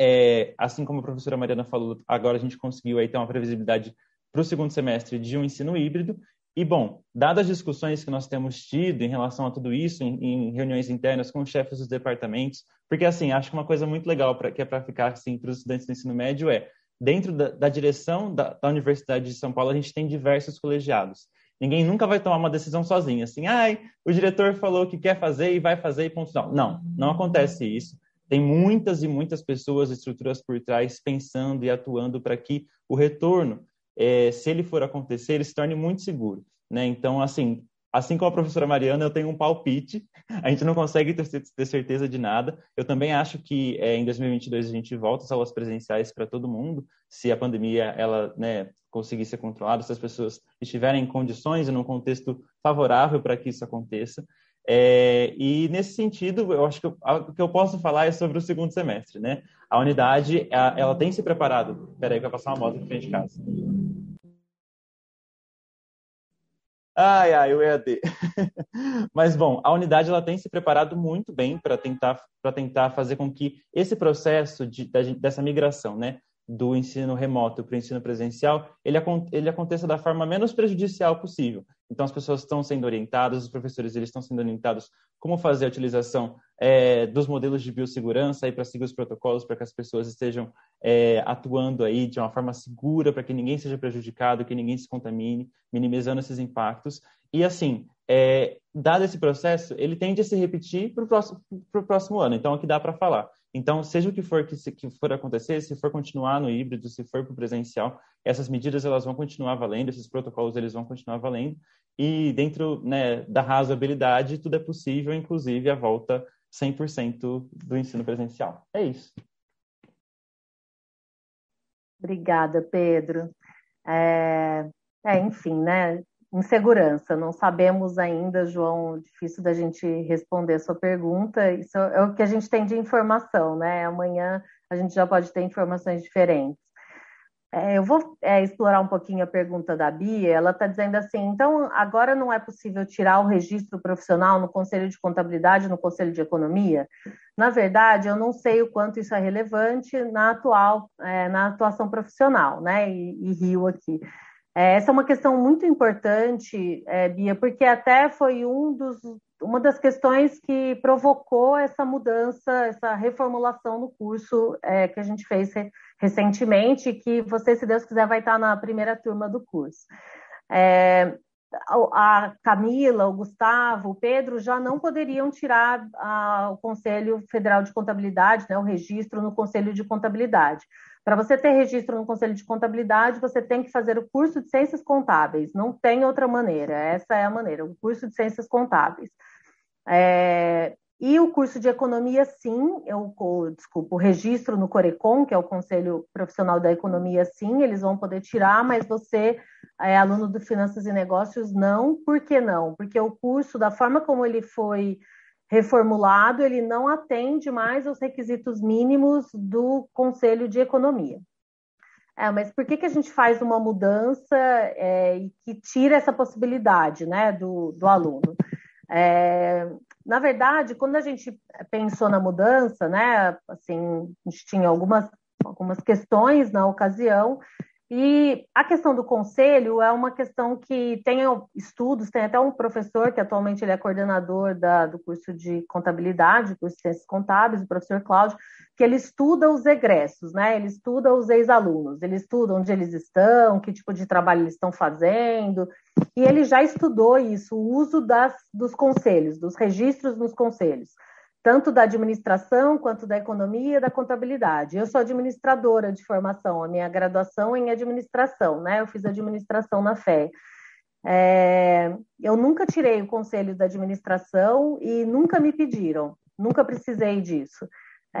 é, assim como a professora Mariana falou, agora a gente conseguiu aí ter uma previsibilidade para o segundo semestre de um ensino híbrido. E, bom, dadas as discussões que nós temos tido em relação a tudo isso, em, em reuniões internas com os chefes dos departamentos, porque, assim, acho que uma coisa muito legal pra, que é para ficar, assim, para os estudantes do ensino médio é dentro da, da direção da, da, Universidade de São Paulo, a gente tem diversos colegiados. Ninguém nunca vai tomar uma decisão sozinho, assim, ai, o diretor falou que quer fazer e vai fazer e ponto final. Não, não acontece isso. Tem muitas e muitas pessoas, estruturas por trás, pensando e atuando para que o retorno, é, se ele for acontecer, ele se torne muito seguro. Né? Então, assim, assim como a professora Mariana, eu tenho um palpite. A gente não consegue ter, certeza de nada. Eu também acho que é, em 2022 a gente volta às aulas presenciais para todo mundo, se a pandemia ela né, conseguir ser controlada, se as pessoas estiverem em condições e num contexto favorável para que isso aconteça. É, e nesse sentido, eu acho que o que eu posso falar é sobre o segundo semestre, né? A unidade, ela, ela tem se preparado. Peraí, vai passar uma moto aqui frente de casa. Ai, ai, o EAD. Mas, bom, a unidade ela tem se preparado muito bem para tentar, tentar fazer com que esse processo de, dessa migração, né, do ensino remoto para o ensino presencial, ele, ele aconteça da forma menos prejudicial possível. Então, as pessoas estão sendo orientadas, os professores eles estão sendo orientados como fazer a utilização é, dos modelos de biossegurança para seguir os protocolos, para que as pessoas estejam é, atuando aí de uma forma segura, para que ninguém seja prejudicado, que ninguém se contamine, minimizando esses impactos. E, assim, é, dado esse processo, ele tende a se repetir para o próximo, próximo ano. Então, é o que dá para falar. Então, seja o que for que, se, que for acontecer, se for continuar no híbrido, se for para o presencial, essas medidas elas vão continuar valendo, esses protocolos eles vão continuar valendo e dentro né, da razoabilidade tudo é possível, inclusive a volta 100% do ensino presencial. É isso. Obrigada, Pedro. É, é, enfim, né? Insegurança, não sabemos ainda, João, difícil da gente responder a sua pergunta. Isso é o que a gente tem de informação, né? Amanhã a gente já pode ter informações diferentes. É, eu vou é, explorar um pouquinho a pergunta da Bia. Ela está dizendo assim: então, agora não é possível tirar o registro profissional no Conselho de Contabilidade, no Conselho de Economia? Na verdade, eu não sei o quanto isso é relevante na atual, é, na atuação profissional, né? E, e rio aqui. É, essa é uma questão muito importante, é, Bia, porque até foi um dos, uma das questões que provocou essa mudança, essa reformulação no curso é, que a gente fez recentemente, que você, se Deus quiser, vai estar na primeira turma do curso. É, a Camila, o Gustavo, o Pedro já não poderiam tirar a, o Conselho Federal de Contabilidade, né, o registro no Conselho de Contabilidade. Para você ter registro no Conselho de Contabilidade, você tem que fazer o curso de Ciências Contábeis. Não tem outra maneira. Essa é a maneira, o curso de Ciências Contábeis. É, e o curso de economia, sim, eu, desculpa, o registro no Corecon, que é o Conselho Profissional da Economia, sim, eles vão poder tirar, mas você, é aluno do Finanças e Negócios, não. Por que não? Porque o curso, da forma como ele foi reformulado, ele não atende mais aos requisitos mínimos do Conselho de Economia. É, mas por que, que a gente faz uma mudança é, e que tira essa possibilidade né, do, do aluno? É, na verdade, quando a gente pensou na mudança, né, assim, a gente tinha algumas, algumas questões na ocasião, e a questão do conselho é uma questão que tem estudos, tem até um professor que atualmente ele é coordenador da, do curso de contabilidade, curso de ciências contábeis, o professor Cláudio, que ele estuda os egressos, né? Ele estuda os ex-alunos, ele estuda onde eles estão, que tipo de trabalho eles estão fazendo, e ele já estudou isso, o uso das, dos conselhos, dos registros nos conselhos tanto da administração quanto da economia e da contabilidade. Eu sou administradora de formação, a minha graduação é em administração, né? Eu fiz administração na FE. É, eu nunca tirei o conselho da administração e nunca me pediram, nunca precisei disso.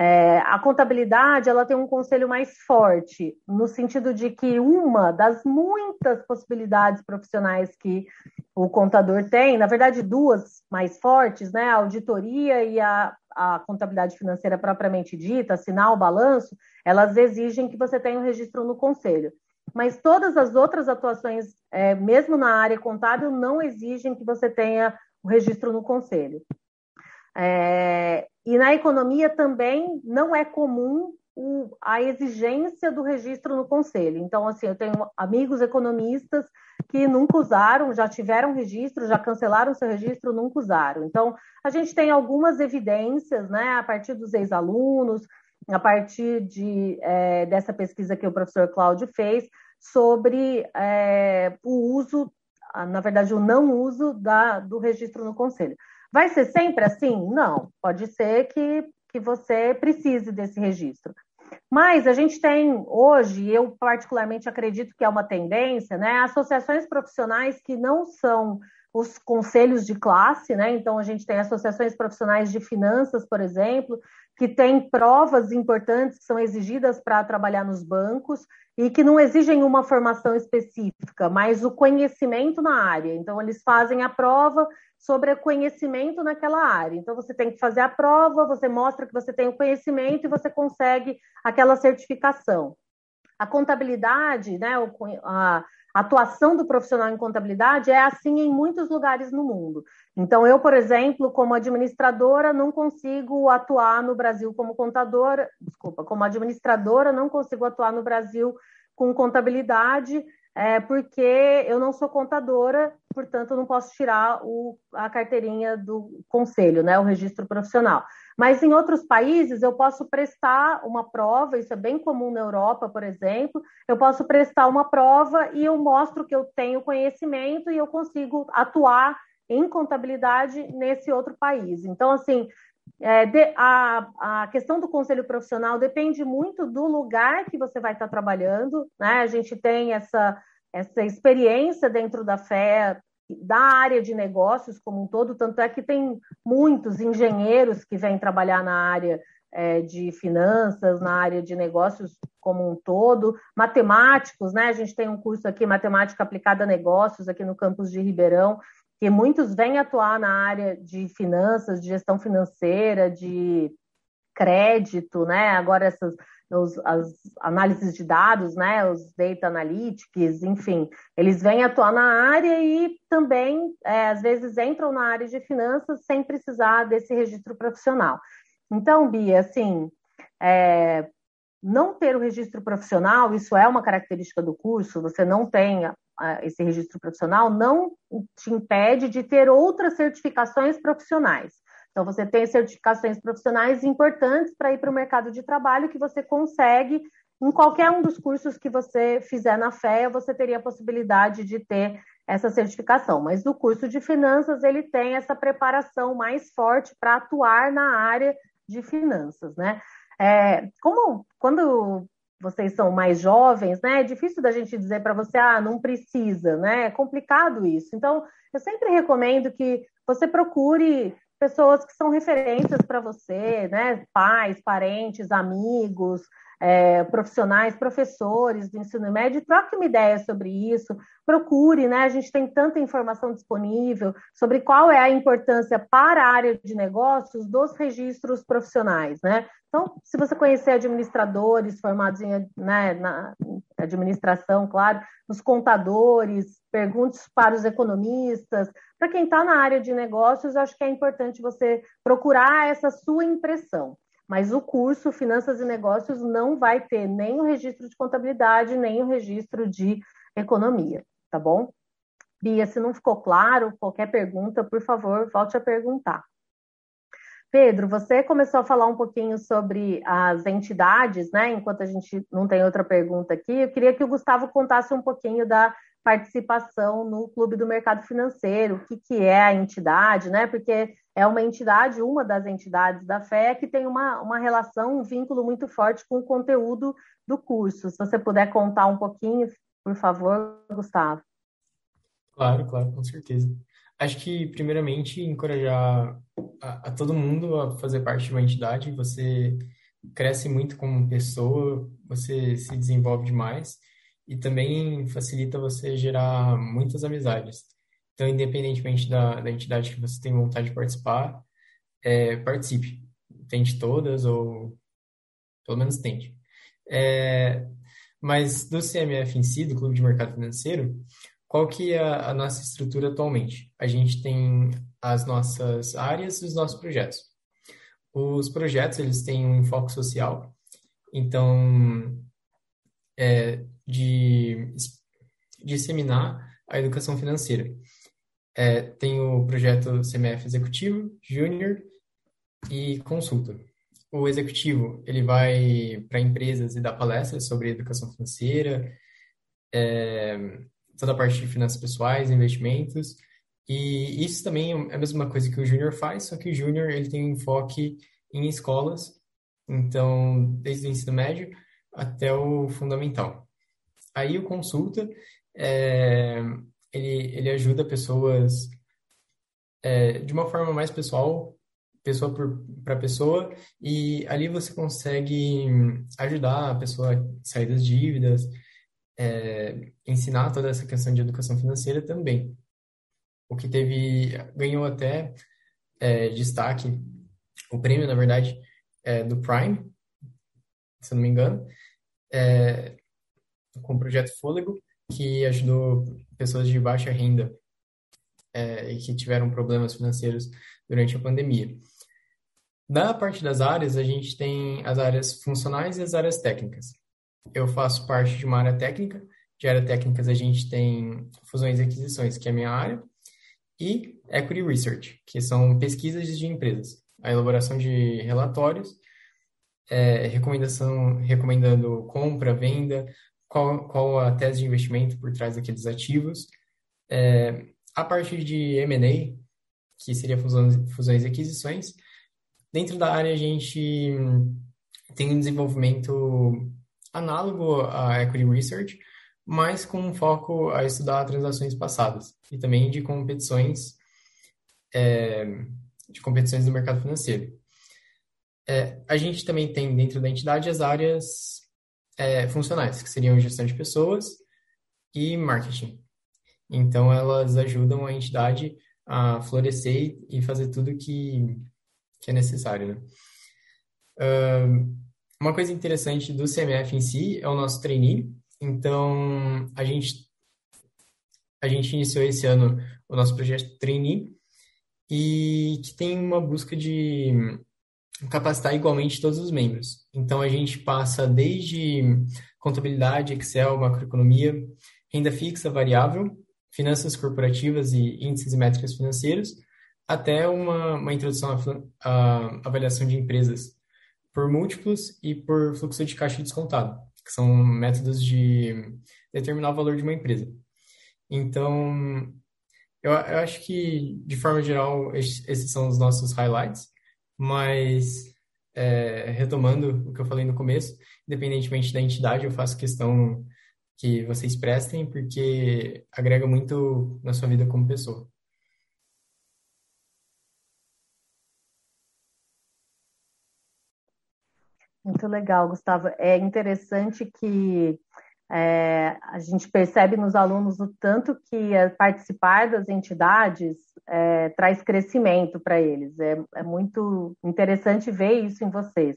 É, a contabilidade ela tem um conselho mais forte, no sentido de que uma das muitas possibilidades profissionais que o contador tem, na verdade, duas mais fortes, né? A auditoria e a, a contabilidade financeira propriamente dita, assinar o balanço, elas exigem que você tenha um registro no conselho. Mas todas as outras atuações, é, mesmo na área contábil, não exigem que você tenha o registro no conselho. É, e na economia também não é comum o, a exigência do registro no conselho. Então, assim, eu tenho amigos economistas que nunca usaram, já tiveram registro, já cancelaram seu registro, nunca usaram. Então, a gente tem algumas evidências, né, a partir dos ex-alunos, a partir de, é, dessa pesquisa que o professor Cláudio fez, sobre é, o uso, na verdade, o não uso da, do registro no conselho. Vai ser sempre assim? Não. Pode ser que, que você precise desse registro. Mas a gente tem hoje, eu particularmente acredito que é uma tendência, né? Associações profissionais que não são os conselhos de classe, né? Então a gente tem associações profissionais de finanças, por exemplo, que têm provas importantes que são exigidas para trabalhar nos bancos e que não exigem uma formação específica, mas o conhecimento na área. Então eles fazem a prova sobre conhecimento naquela área. Então, você tem que fazer a prova, você mostra que você tem o conhecimento e você consegue aquela certificação. A contabilidade, né, a atuação do profissional em contabilidade é assim em muitos lugares no mundo. Então, eu, por exemplo, como administradora, não consigo atuar no Brasil como contadora, desculpa, como administradora, não consigo atuar no Brasil com contabilidade, é, porque eu não sou contadora, portanto, eu não posso tirar o, a carteirinha do conselho, né, o registro profissional. Mas em outros países eu posso prestar uma prova, isso é bem comum na Europa, por exemplo, eu posso prestar uma prova e eu mostro que eu tenho conhecimento e eu consigo atuar em contabilidade nesse outro país. Então, assim, é, de, a, a questão do conselho profissional depende muito do lugar que você vai estar trabalhando, né? A gente tem essa, essa experiência dentro da fé, da área de negócios como um todo, tanto é que tem muitos engenheiros que vêm trabalhar na área é, de finanças, na área de negócios como um todo, matemáticos, né? A gente tem um curso aqui, Matemática Aplicada a Negócios, aqui no campus de Ribeirão, que muitos vêm atuar na área de finanças, de gestão financeira, de crédito, né? Agora essas os, as análises de dados, né? Os data analytics, enfim, eles vêm atuar na área e também é, às vezes entram na área de finanças sem precisar desse registro profissional. Então, Bia, assim, é, não ter o registro profissional, isso é uma característica do curso, você não tem esse registro profissional não te impede de ter outras certificações profissionais. Então, você tem certificações profissionais importantes para ir para o mercado de trabalho que você consegue em qualquer um dos cursos que você fizer na FEA, você teria a possibilidade de ter essa certificação. Mas no curso de finanças, ele tem essa preparação mais forte para atuar na área de finanças, né? É, como quando vocês são mais jovens, né? É difícil da gente dizer para você, ah, não precisa, né? É complicado isso. Então, eu sempre recomendo que você procure pessoas que são referências para você, né? Pais, parentes, amigos, é, profissionais, professores do ensino médio, troque uma ideia sobre isso, procure, né? A gente tem tanta informação disponível sobre qual é a importância para a área de negócios dos registros profissionais, né? Então, se você conhecer administradores formados em né, na administração, claro, os contadores, pergunte para os economistas, para quem está na área de negócios, acho que é importante você procurar essa sua impressão. Mas o curso Finanças e Negócios não vai ter nem o registro de contabilidade, nem o registro de economia, tá bom? Bia, se não ficou claro, qualquer pergunta, por favor, volte a perguntar. Pedro, você começou a falar um pouquinho sobre as entidades, né? Enquanto a gente não tem outra pergunta aqui, eu queria que o Gustavo contasse um pouquinho da participação no Clube do Mercado Financeiro, o que, que é a entidade, né? Porque é uma entidade, uma das entidades da FE, que tem uma, uma relação, um vínculo muito forte com o conteúdo do curso. Se você puder contar um pouquinho, por favor, Gustavo. Claro, claro, com certeza. Acho que, primeiramente, encorajar a, a, todo mundo a fazer parte de uma entidade. Você cresce muito como pessoa, você se desenvolve demais e também facilita você gerar muitas amizades. Então, independentemente da, da entidade que você tem vontade de participar, é, participe. Tente todas ou pelo menos tente. É, mas do CMF em si, do Clube de Mercado Financeiro, qual que é a, nossa estrutura atualmente? A gente tem as nossas áreas e os nossos projetos. Os projetos, eles têm um enfoque social, então, é, de disseminar a educação financeira. É, tem o projeto CMF Executivo, Júnior e Consulta. O executivo, ele vai para empresas e dá palestras sobre educação financeira, é, toda a parte de finanças pessoais, investimentos. E isso também é a mesma coisa que o Júnior faz, só que o Júnior ele tem um enfoque em escolas, então desde o ensino médio até o fundamental. Aí o consulta é, ele, ele ajuda pessoas é, de uma forma mais pessoal, pessoa para pessoa, e ali você consegue ajudar a pessoa a sair das dívidas, é, ensinar toda essa questão de educação financeira também. O que teve, ganhou até é, destaque, o prêmio, na verdade, é, do Prime, se não me engano, é, com o projeto Fôlego, que ajudou pessoas de baixa renda é, e que tiveram problemas financeiros durante a pandemia. Da parte das áreas, a gente tem as áreas funcionais e as áreas técnicas eu faço parte de uma área técnica. De área técnicas, a gente tem fusões e aquisições, que é a minha área, e Equity Research, que são pesquisas de empresas, a elaboração de relatórios, é, recomendação, recomendando compra, venda, qual, qual a tese de investimento por trás daqueles ativos. É, a parte de M&A, que seria fusões, fusões e aquisições, dentro da área a gente tem um desenvolvimento análogo à Equity Research, mas com um foco a estudar transações passadas e também de competições é, de competições do mercado financeiro. É, a gente também tem dentro da entidade as áreas é, funcionais, que seriam gestão de pessoas e marketing. Então, elas ajudam a entidade a florescer e fazer tudo que, que é necessário. Né? Uh, uma coisa interessante do CMF em si é o nosso trainee. Então, a gente, a gente iniciou esse ano o nosso projeto trainee e que tem uma busca de capacitar igualmente todos os membros. Então, a gente passa desde contabilidade, Excel, macroeconomia, renda fixa, variável, finanças corporativas e índices e métricas financeiros, até uma, uma introdução à, à avaliação de empresas por múltiplos e por fluxo de caixa descontado, que são métodos de determinar o valor de uma empresa. Então, eu, eu acho que, de forma geral, esses são os nossos highlights, mas, é, retomando o que eu falei no começo, independentemente da entidade, eu faço questão que vocês prestem, porque agrega muito na sua vida como pessoa. Muito legal, Gustavo. É interessante que é, a gente percebe nos alunos o tanto que participar das entidades é, traz crescimento para eles. É, é, muito interessante ver isso em vocês.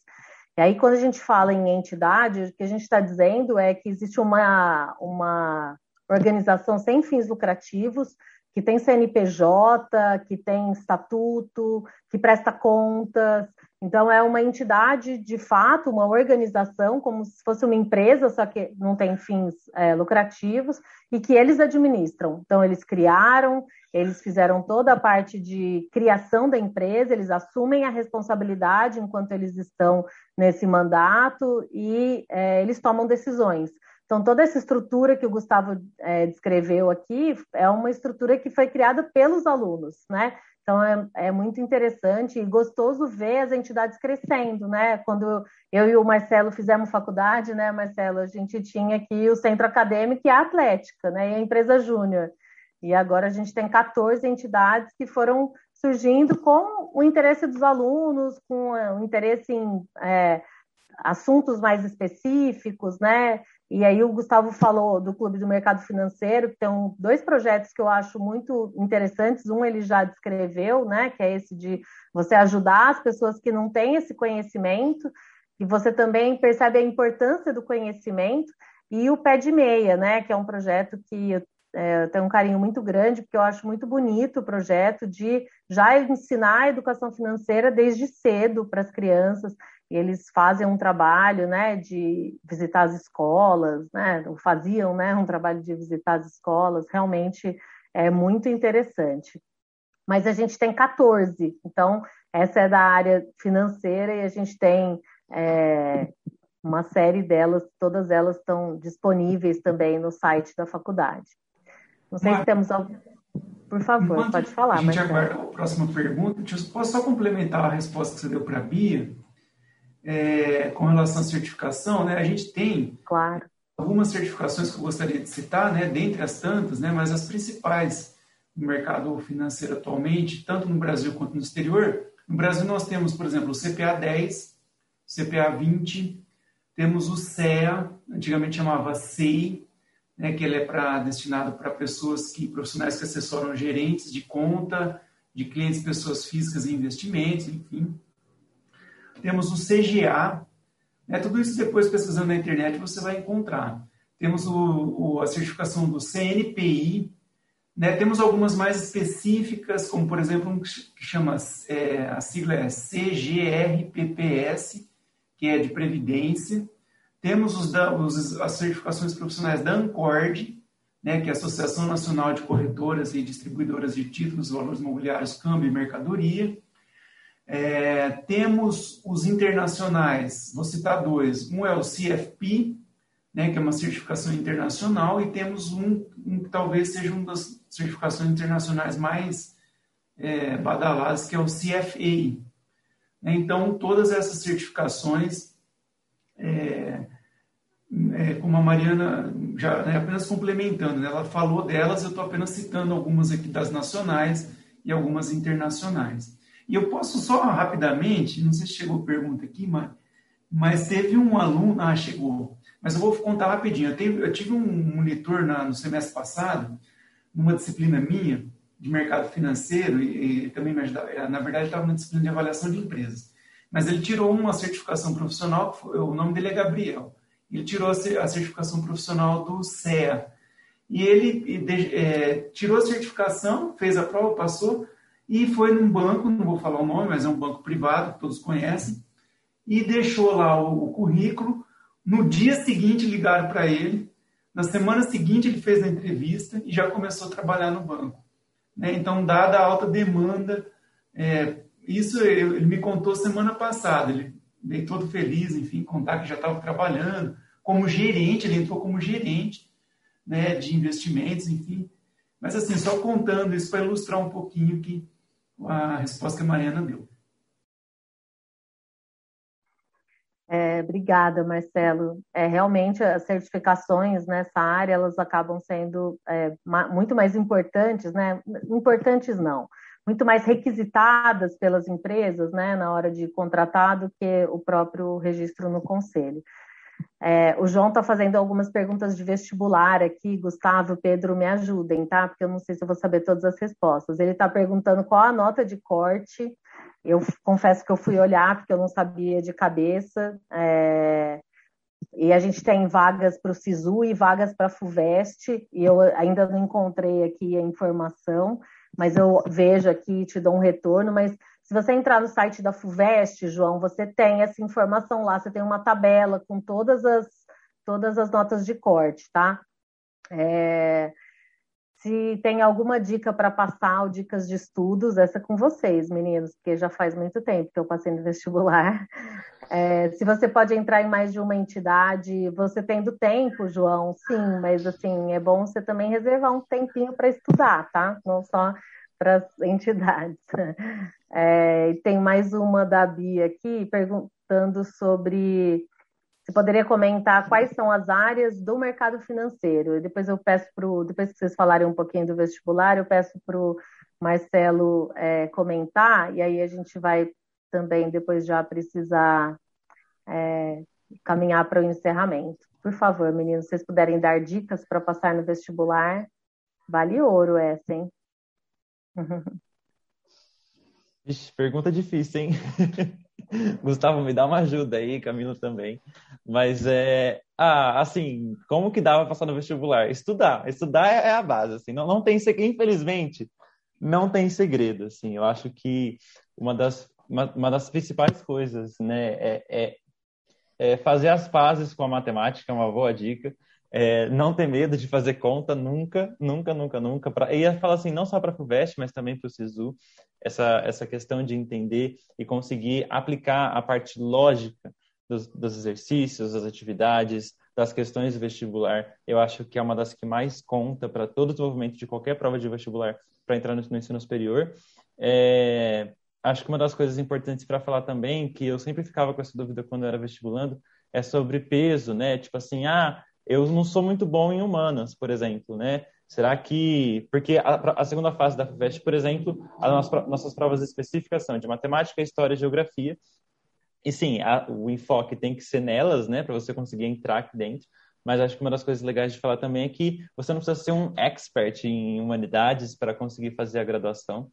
E aí, quando a gente fala em entidade, o que a gente está dizendo é que existe uma, uma organização sem fins lucrativos, que tem CNPJ, que tem estatuto, que presta contas, então, é uma entidade, de fato, uma organização, como se fosse uma empresa, só que não tem fins é, lucrativos, e que eles administram. Então, eles criaram, eles fizeram toda a parte de criação da empresa, eles assumem a responsabilidade enquanto eles estão nesse mandato e é, eles tomam decisões. Então, toda essa estrutura que o Gustavo é, descreveu aqui é uma estrutura que foi criada pelos alunos, né? Então é, é, muito interessante e gostoso ver as entidades crescendo, né? Quando eu e o Marcelo fizemos faculdade, né, Marcelo, a gente tinha aqui o centro acadêmico e a atlética, né, e a empresa júnior. E agora a gente tem 14 entidades que foram surgindo com o interesse dos alunos, com é, o interesse em é, assuntos mais específicos, né? E aí o Gustavo falou do Clube do Mercado Financeiro, que tem dois projetos que eu acho muito interessantes. Um ele já descreveu, né, que é esse de você ajudar as pessoas que não têm esse conhecimento, e você também percebe a importância do conhecimento. E o Pé de Meia, né, que é um projeto que eu, é, eu tenho um carinho muito grande, porque eu acho muito bonito o projeto de já ensinar a educação financeira desde cedo para as crianças eles fazem um trabalho, né, de visitar as escolas, né, ou faziam, né, um trabalho de visitar as escolas, realmente é muito interessante. Mas a gente tem 14, então essa é da área financeira e a gente tem é, uma série delas, todas elas estão disponíveis também no site da faculdade. Não sei Mar... se temos algum. Por favor, Enquanto pode falar. A gente aguarda a próxima pergunta. Posso só complementar a resposta que você deu para a Bia? É, com relação à certificação, né, a gente tem claro. algumas certificações que eu gostaria de citar, né, dentre as tantas, né, mas as principais no mercado financeiro atualmente, tanto no Brasil quanto no exterior. No Brasil nós temos, por exemplo, o CPA 10, CPA 20, temos o CEA, antigamente chamava SEI, né, que ele é para destinado para pessoas que profissionais que assessoram gerentes de conta, de clientes, pessoas físicas e investimentos, enfim temos o CGA, né, tudo isso depois pesquisando na internet você vai encontrar. Temos o, o, a certificação do CNPI, né, temos algumas mais específicas, como por exemplo um que chama, é, a sigla é CGRPPS, que é de Previdência. Temos os, os, as certificações profissionais da ANCORD, né, que é a Associação Nacional de Corretoras e Distribuidoras de Títulos, Valores Imobiliários, Câmbio e Mercadoria. É, temos os internacionais, vou citar dois. Um é o CFP, né, que é uma certificação internacional, e temos um, um que talvez seja uma das certificações internacionais mais é, badaladas, que é o CFA. Né, então, todas essas certificações, é, é, como a Mariana já né, apenas complementando, né, ela falou delas, eu estou apenas citando algumas aqui das nacionais e algumas internacionais. E eu posso só rapidamente, não sei se chegou pergunta aqui, mas, mas teve um aluno, ah, chegou, mas eu vou contar rapidinho. Eu, teve, eu tive um monitor na, no semestre passado, numa disciplina minha, de mercado financeiro, e, e também me ajudava, na verdade estava na disciplina de avaliação de empresas. Mas ele tirou uma certificação profissional, o nome dele é Gabriel. Ele tirou a certificação profissional do CEA. E ele é, tirou a certificação, fez a prova, passou, e foi num banco, não vou falar o nome, mas é um banco privado, que todos conhecem, e deixou lá o, o currículo. No dia seguinte ligaram para ele, na semana seguinte ele fez a entrevista e já começou a trabalhar no banco. Né? Então, dada a alta demanda, é, isso ele me contou semana passada, ele veio todo feliz, enfim, contar que já estava trabalhando como gerente, ele entrou como gerente né, de investimentos, enfim. Mas assim, só contando isso para ilustrar um pouquinho que a resposta que a Mariana deu. É, obrigada, Marcelo. É, realmente, as certificações nessa área, elas acabam sendo é, ma muito mais importantes, né? Importantes não, muito mais requisitadas pelas empresas, né, na hora de contratar do que o próprio registro no conselho. É, o João está fazendo algumas perguntas de vestibular aqui. Gustavo, Pedro, me ajudem, tá? Porque eu não sei se eu vou saber todas as respostas. Ele está perguntando qual a nota de corte. Eu confesso que eu fui olhar, porque eu não sabia de cabeça. É, e a gente tem vagas para o SISU e vagas para a FUVEST, e eu ainda não encontrei aqui a informação, mas eu vejo aqui e te dou um retorno. Mas se você entrar no site da FUVEST, João, você tem essa informação lá, você tem uma tabela com todas as, todas as notas de corte, tá? É, se tem alguma dica para passar, ou dicas de estudos, essa é com vocês, meninos, porque já faz muito tempo que eu passei no vestibular. É, se você pode entrar em mais de uma entidade, você tendo tempo, João, sim, mas assim, é bom você também reservar um tempinho para estudar, tá? Não só para as entidades. É, tem mais uma da Bia aqui perguntando sobre você poderia comentar quais são as áreas do mercado financeiro. Depois eu peço para depois que vocês falarem um pouquinho do vestibular, eu peço para o Marcelo é, comentar, e aí a gente vai também depois já precisar é, caminhar para o encerramento. Por favor, meninos, se vocês puderem dar dicas para passar no vestibular, vale ouro essa, hein? Vixe, pergunta difícil, hein? Gustavo, me dá uma ajuda aí, Camilo também. Mas é. Ah, assim, como que dá para passar no vestibular? Estudar. Estudar é, é a base, assim. Não, não tem infelizmente, não tem segredo, assim. Eu acho que uma das, uma, uma das principais coisas, né, é, é, é fazer as pazes com a matemática, é uma boa dica. É, não ter medo de fazer conta nunca, nunca, nunca, nunca. Pra, e fala assim, não só para a FUVEST, mas também para o SISU, essa, essa questão de entender e conseguir aplicar a parte lógica dos, dos exercícios, das atividades, das questões do vestibular, eu acho que é uma das que mais conta para todo o desenvolvimento de qualquer prova de vestibular para entrar no, no, ensino superior. É, acho que uma das coisas importantes para falar também, que eu sempre ficava com essa dúvida quando eu era vestibulando, é sobre peso, né? Tipo assim, ah, eu não sou muito bom em humanas, por exemplo, né? Será que. Porque a, a segunda fase da FUVEST, por exemplo, as nossas, nossas provas específicas são de matemática, história e geografia. E sim, a, o enfoque tem que ser nelas, né, para você conseguir entrar aqui dentro. Mas acho que uma das coisas legais de falar também é que você não precisa ser um expert em humanidades para conseguir fazer a graduação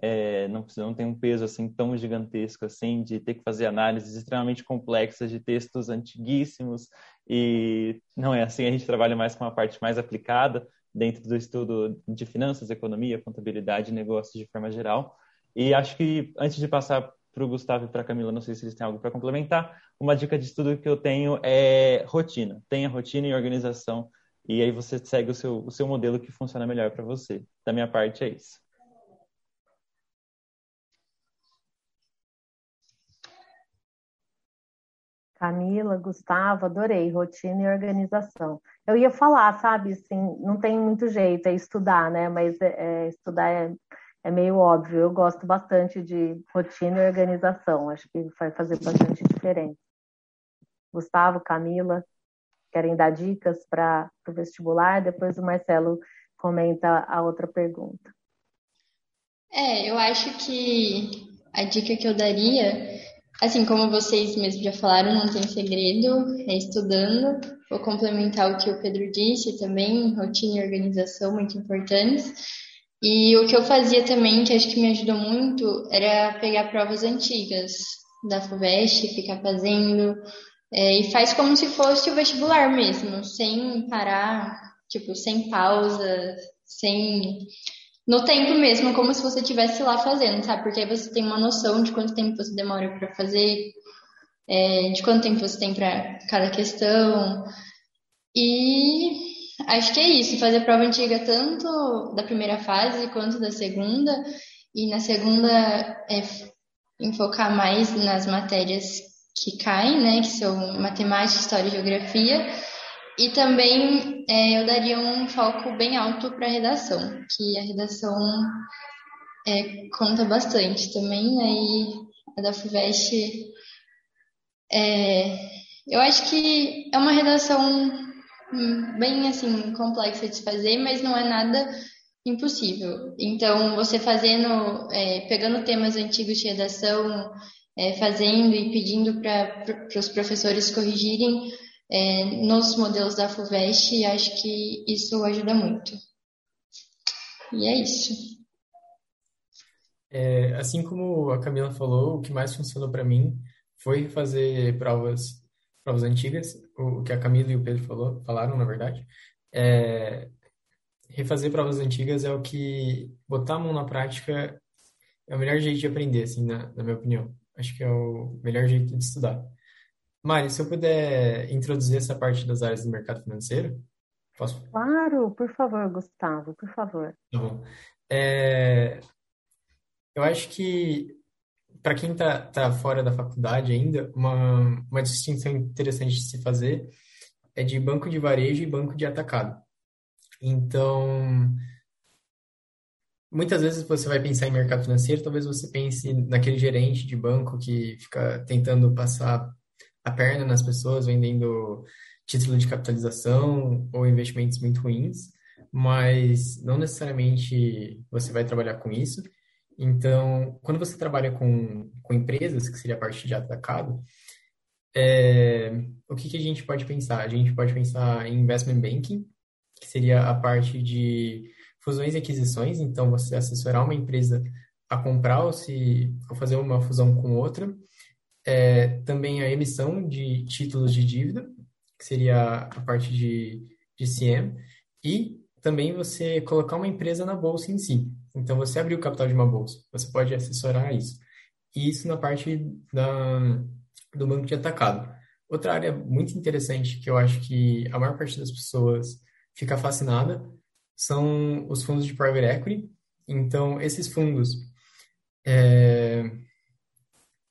é, não, não tem um peso assim tão gigantesco assim de ter que fazer análises extremamente complexas de textos antiguíssimos e não é assim a gente trabalha mais com uma parte mais aplicada dentro do estudo de finanças, economia, contabilidade e negócios de forma geral. E acho que antes de passar para o Gustavo e para a Camila, não sei se eles têm algo para complementar, uma dica de estudo que eu tenho é rotina. Tenha rotina e organização e aí você segue o seu, o seu modelo que funciona melhor para você. Da minha parte é isso. Camila, Gustavo, adorei, rotina e organização. Eu ia falar, sabe, assim, não tem muito jeito, é estudar, né? Mas é, é, estudar é, é meio óbvio. Eu gosto bastante de rotina e organização, acho que vai fazer bastante diferença. Gustavo, Camila, querem dar dicas para o vestibular? Depois o Marcelo comenta a outra pergunta. É, eu acho que a dica que eu daria Assim, como vocês mesmos já falaram, não tem segredo, é estudando. Vou complementar o que o Pedro disse também, rotina e organização muito importantes. E o que eu fazia também, que acho que me ajudou muito, era pegar provas antigas da FUVEST, ficar fazendo, é, e faz como se fosse o vestibular mesmo, sem parar, tipo, sem pausa, sem no tempo mesmo, como se você estivesse lá fazendo, sabe? Porque aí você tem uma noção de quanto tempo você demora para fazer, é, de quanto tempo você tem para cada questão. E acho que é isso, fazer prova antiga tanto da primeira fase quanto da segunda. E na segunda é enfocar mais nas matérias que caem, né? Que são matemática, história e geografia e também é, eu daria um foco bem alto para a redação, que a redação é, conta bastante também, aí né? a da FUVEST, é, eu acho que é uma redação bem assim complexa de fazer, mas não é nada impossível. Então, você fazendo, é, pegando temas antigos de redação, é, fazendo e pedindo para os professores corrigirem é, nos modelos da FUVEST, acho que isso ajuda muito. E é isso. É, assim como a Camila falou, o que mais funcionou para mim foi fazer provas, provas antigas, o que a Camila e o Pedro falou, falaram, na verdade. É, refazer provas antigas é o que botar a mão na prática é o melhor jeito de aprender, assim, na, na minha opinião. Acho que é o melhor jeito de estudar. Mari, se eu puder introduzir essa parte das áreas do mercado financeiro, posso? Claro, por favor, Gustavo, por favor. Tá bom. É, eu acho que para quem está tá fora da faculdade ainda, uma, uma distinção interessante de se fazer é de banco de varejo e banco de atacado. Então, muitas vezes você vai pensar em mercado financeiro, talvez você pense naquele gerente de banco que fica tentando passar a perna nas pessoas, vendendo título de capitalização ou investimentos muito ruins, mas não necessariamente você vai trabalhar com isso. Então, quando você trabalha com, com empresas, que seria a parte de atacado, é, o que, que a gente pode pensar? A gente pode pensar em investment banking, que seria a parte de fusões e aquisições, então você assessorar uma empresa a comprar ou, se, ou fazer uma fusão com outra. É, também a emissão de títulos de dívida, que seria a parte de, de CM, e também você colocar uma empresa na bolsa em si. Então, você abrir o capital de uma bolsa, você pode assessorar isso. E isso na parte da, do banco de atacado. Outra área muito interessante que eu acho que a maior parte das pessoas fica fascinada são os fundos de private equity. Então, esses fundos, é,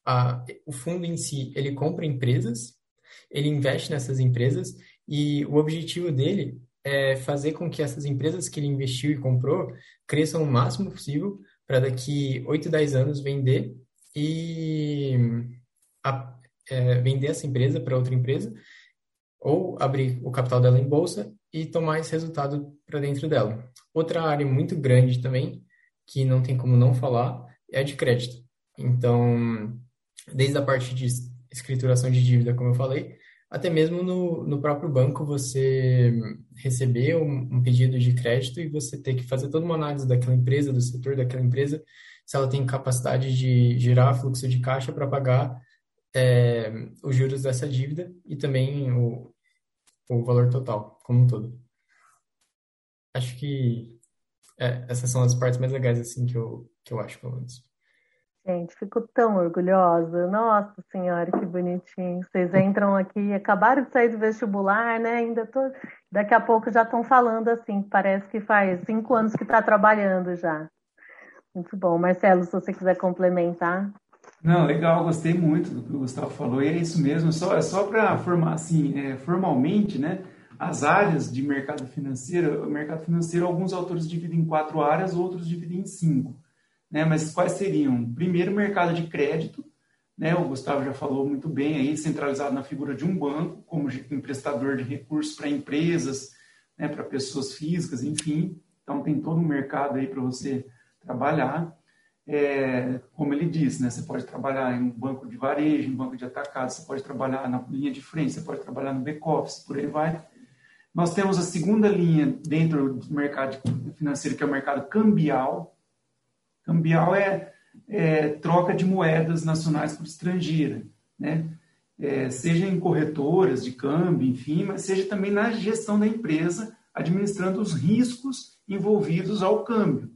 a, o fundo em si, ele compra empresas, ele investe nessas empresas e o objetivo dele é fazer com que essas empresas que ele investiu e comprou cresçam o máximo possível para daqui 8, 10 anos vender e a, é, vender essa empresa para outra empresa ou abrir o capital dela em bolsa e tomar esse resultado para dentro dela. Outra área muito grande também, que não tem como não falar, é a de crédito. Então, desde a parte de escrituração de dívida, como eu falei, até mesmo no, no próprio banco você receber um, um, pedido de crédito e você ter que fazer toda uma análise daquela empresa, do setor daquela empresa, se ela tem capacidade de gerar fluxo de caixa para pagar é, os juros dessa dívida e também o, o valor total, como um todo. Acho que é, essas são as partes mais legais assim que eu, que eu acho, pelo menos. Gente, fico tão orgulhosa. Nossa Senhora, que bonitinho. Vocês entram aqui, acabaram de sair do vestibular, né? Ainda tô... Daqui a pouco já estão falando assim, parece que faz cinco anos que está trabalhando já. Muito bom. Marcelo, se você quiser complementar. Não, legal, gostei muito do que o Gustavo falou, e é isso mesmo, só, é só para formar assim, é, formalmente, né? As áreas de mercado financeiro, o mercado financeiro, alguns autores dividem em quatro áreas, outros dividem em cinco né? Mas quais seriam? Primeiro, mercado de crédito, né? O Gustavo já falou muito bem aí, centralizado na figura de um banco, como emprestador de recursos para empresas, né? Para pessoas físicas, enfim. Então tem todo um mercado aí para você trabalhar. É, como ele disse, né? Você pode trabalhar em um banco de varejo, em um banco de atacado, você pode trabalhar na linha de frente, você pode trabalhar no back-office, por aí vai. Nós temos a segunda linha dentro do mercado financeiro, que é o mercado cambial, Cambial é, é troca de moedas nacionais por estrangeira, né? É, seja em corretoras de câmbio, enfim, mas seja também na gestão da empresa, administrando os riscos envolvidos ao câmbio.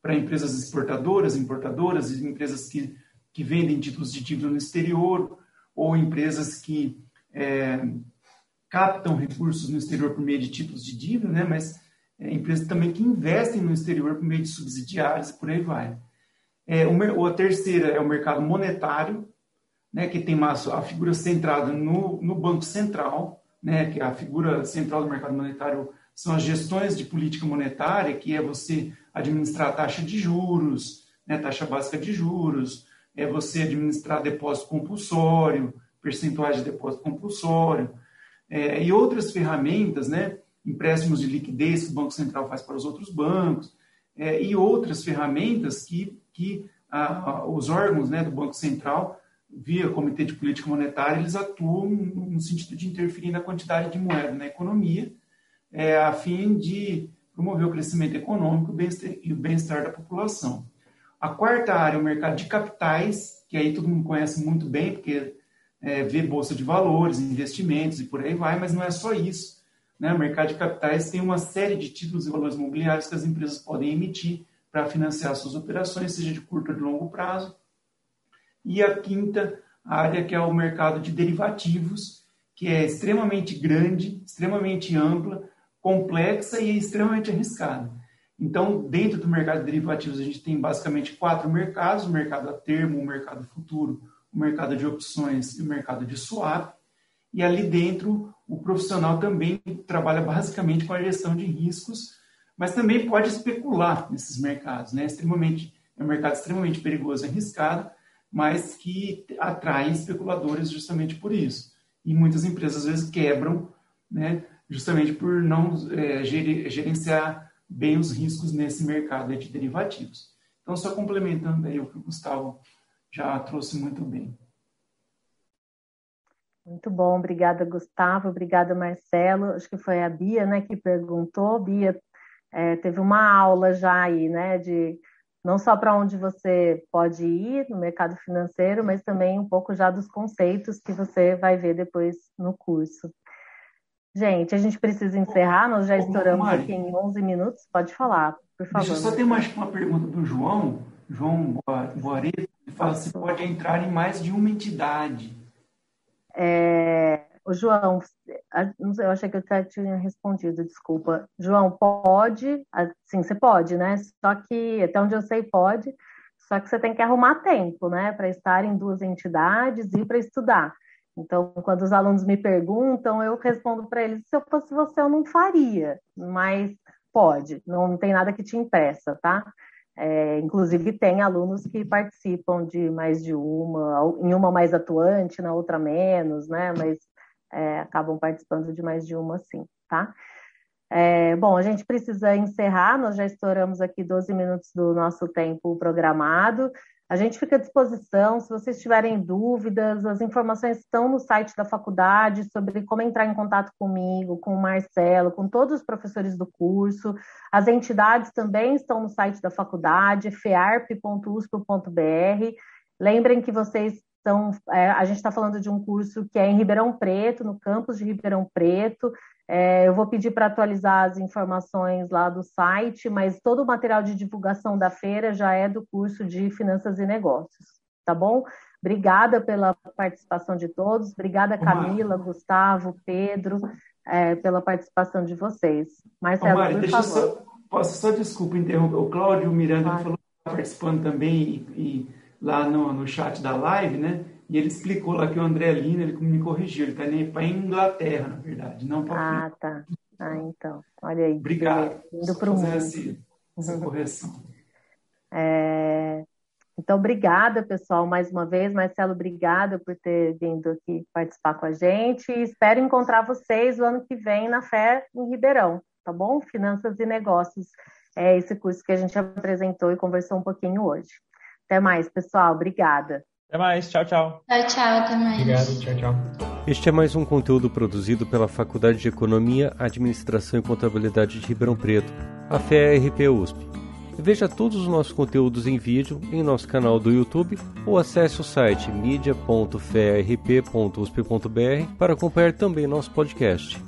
Para empresas exportadoras, importadoras, empresas que, que vendem títulos de dívida no exterior, ou empresas que é, captam recursos no exterior por meio de títulos de dívida, né? mas é, empresas também que investem no exterior por meio de subsidiários e por aí vai. É, o, a terceira é o mercado monetário, né, que tem uma, a figura centrada no, no Banco Central, né, que a figura central do mercado monetário são as gestões de política monetária, que é você administrar a taxa de juros, né, taxa básica de juros, é você administrar depósito compulsório, percentuais de depósito compulsório, é, e outras ferramentas, né, empréstimos de liquidez que o Banco Central faz para os outros bancos. é, e outras ferramentas que, que a, a, os órgãos né, do Banco Central, via Comitê de Política Monetária, eles atuam no sentido de interferir na quantidade de moeda na economia, é, a fim de promover o crescimento econômico e o bem-estar da população. A quarta área é o mercado de capitais, que aí todo mundo conhece muito bem, porque é, vê bolsa de valores, investimentos e por aí vai, mas não é só isso. Né? O mercado de capitais tem uma série de títulos e valores imobiliários que as empresas podem emitir para financiar suas operações, seja de curto ou de longo prazo. E a quinta área, que é o mercado de derivativos, que é extremamente grande, extremamente ampla, complexa e extremamente arriscada. Então, dentro do mercado de derivativos, a gente tem basicamente quatro mercados: o mercado a termo, o mercado futuro, o mercado de opções e o mercado de swap. E ali dentro, o profissional também trabalha basicamente com a gestão de riscos, mas também pode especular nesses mercados. Né? Extremamente, é um mercado extremamente perigoso arriscado, mas que atrai especuladores justamente por isso. E muitas empresas, às vezes, quebram né, justamente por não é, gerenciar bem os riscos nesse mercado de derivativos. Então, só complementando aí o que o Gustavo já trouxe muito bem. Muito bom, obrigada Gustavo, obrigada Marcelo. Acho que foi a Bia, né, que perguntou. Bia é, teve uma aula já aí, né, de não só para onde você pode ir no mercado financeiro, mas também um pouco já dos conceitos que você vai ver depois no curso. Gente, a gente precisa encerrar, nós já estouramos Mari, aqui em 11 minutos. Pode falar, por favor. Deixa eu só ter mais uma pergunta do João, João Boareto, ele fala se pode entrar em mais de uma entidade. É, o João, eu achei que eu até tinha respondido, desculpa. João, pode, sim, você pode, né? Só que, até onde eu sei, pode, só que você tem que arrumar tempo, né, para estar em duas entidades e para estudar. Então, quando os alunos me perguntam, eu respondo para eles: se eu fosse você, eu não faria, mas pode, não tem nada que te impeça, tá? É, inclusive, tem alunos que participam de mais de uma, em uma mais atuante, na outra menos, né? Mas é, acabam participando de mais de uma, sim, tá? É, bom, a gente precisa encerrar, nós já estouramos aqui 12 minutos do nosso tempo programado. A gente fica à disposição, se vocês tiverem dúvidas, as informações estão no site da faculdade sobre como entrar em contato comigo, com o Marcelo, com todos os professores do curso. As entidades também estão no site da faculdade, fearp.usp.br. Lembrem que vocês estão. É, a gente está falando de um curso que é em Ribeirão Preto, no campus de Ribeirão Preto. É, eu vou pedir para atualizar as informações lá do site, mas todo o material de divulgação da feira já é do curso de Finanças e Negócios, tá bom? Obrigada pela participação de todos, obrigada Camila, Gustavo, Pedro, é, pela participação de vocês. Marcelo, Mari, por favor. Só, posso só, desculpa, interromper, o Cláudio Miranda claro. falou que está participando também e, e lá no, no chat da live, né? E ele explicou lá que o André Lina, ele me corrigiu, ele está para Inglaterra, na verdade, não para Ah, tá. Ah, então. Olha aí. Obrigado. Indo para o mundo. Essa, essa correção. É... Então, obrigada, pessoal, mais uma vez. Marcelo, obrigada por ter vindo aqui participar com a gente. E espero encontrar vocês o ano que vem na Fé em Ribeirão, tá bom? Finanças e Negócios. É esse curso que a gente apresentou e conversou um pouquinho hoje. Até mais, pessoal. Obrigada. Até mais. Tchau, tchau. Tchau, tchau. Até mais. Obrigado. Tchau, tchau. Este é mais um conteúdo produzido pela Faculdade de Economia, Administração e Contabilidade de Ribeirão Preto, a FERP USP. Veja todos os nossos conteúdos em vídeo em nosso canal do YouTube ou acesse o site media.ferp.usp.br para acompanhar também nosso podcast.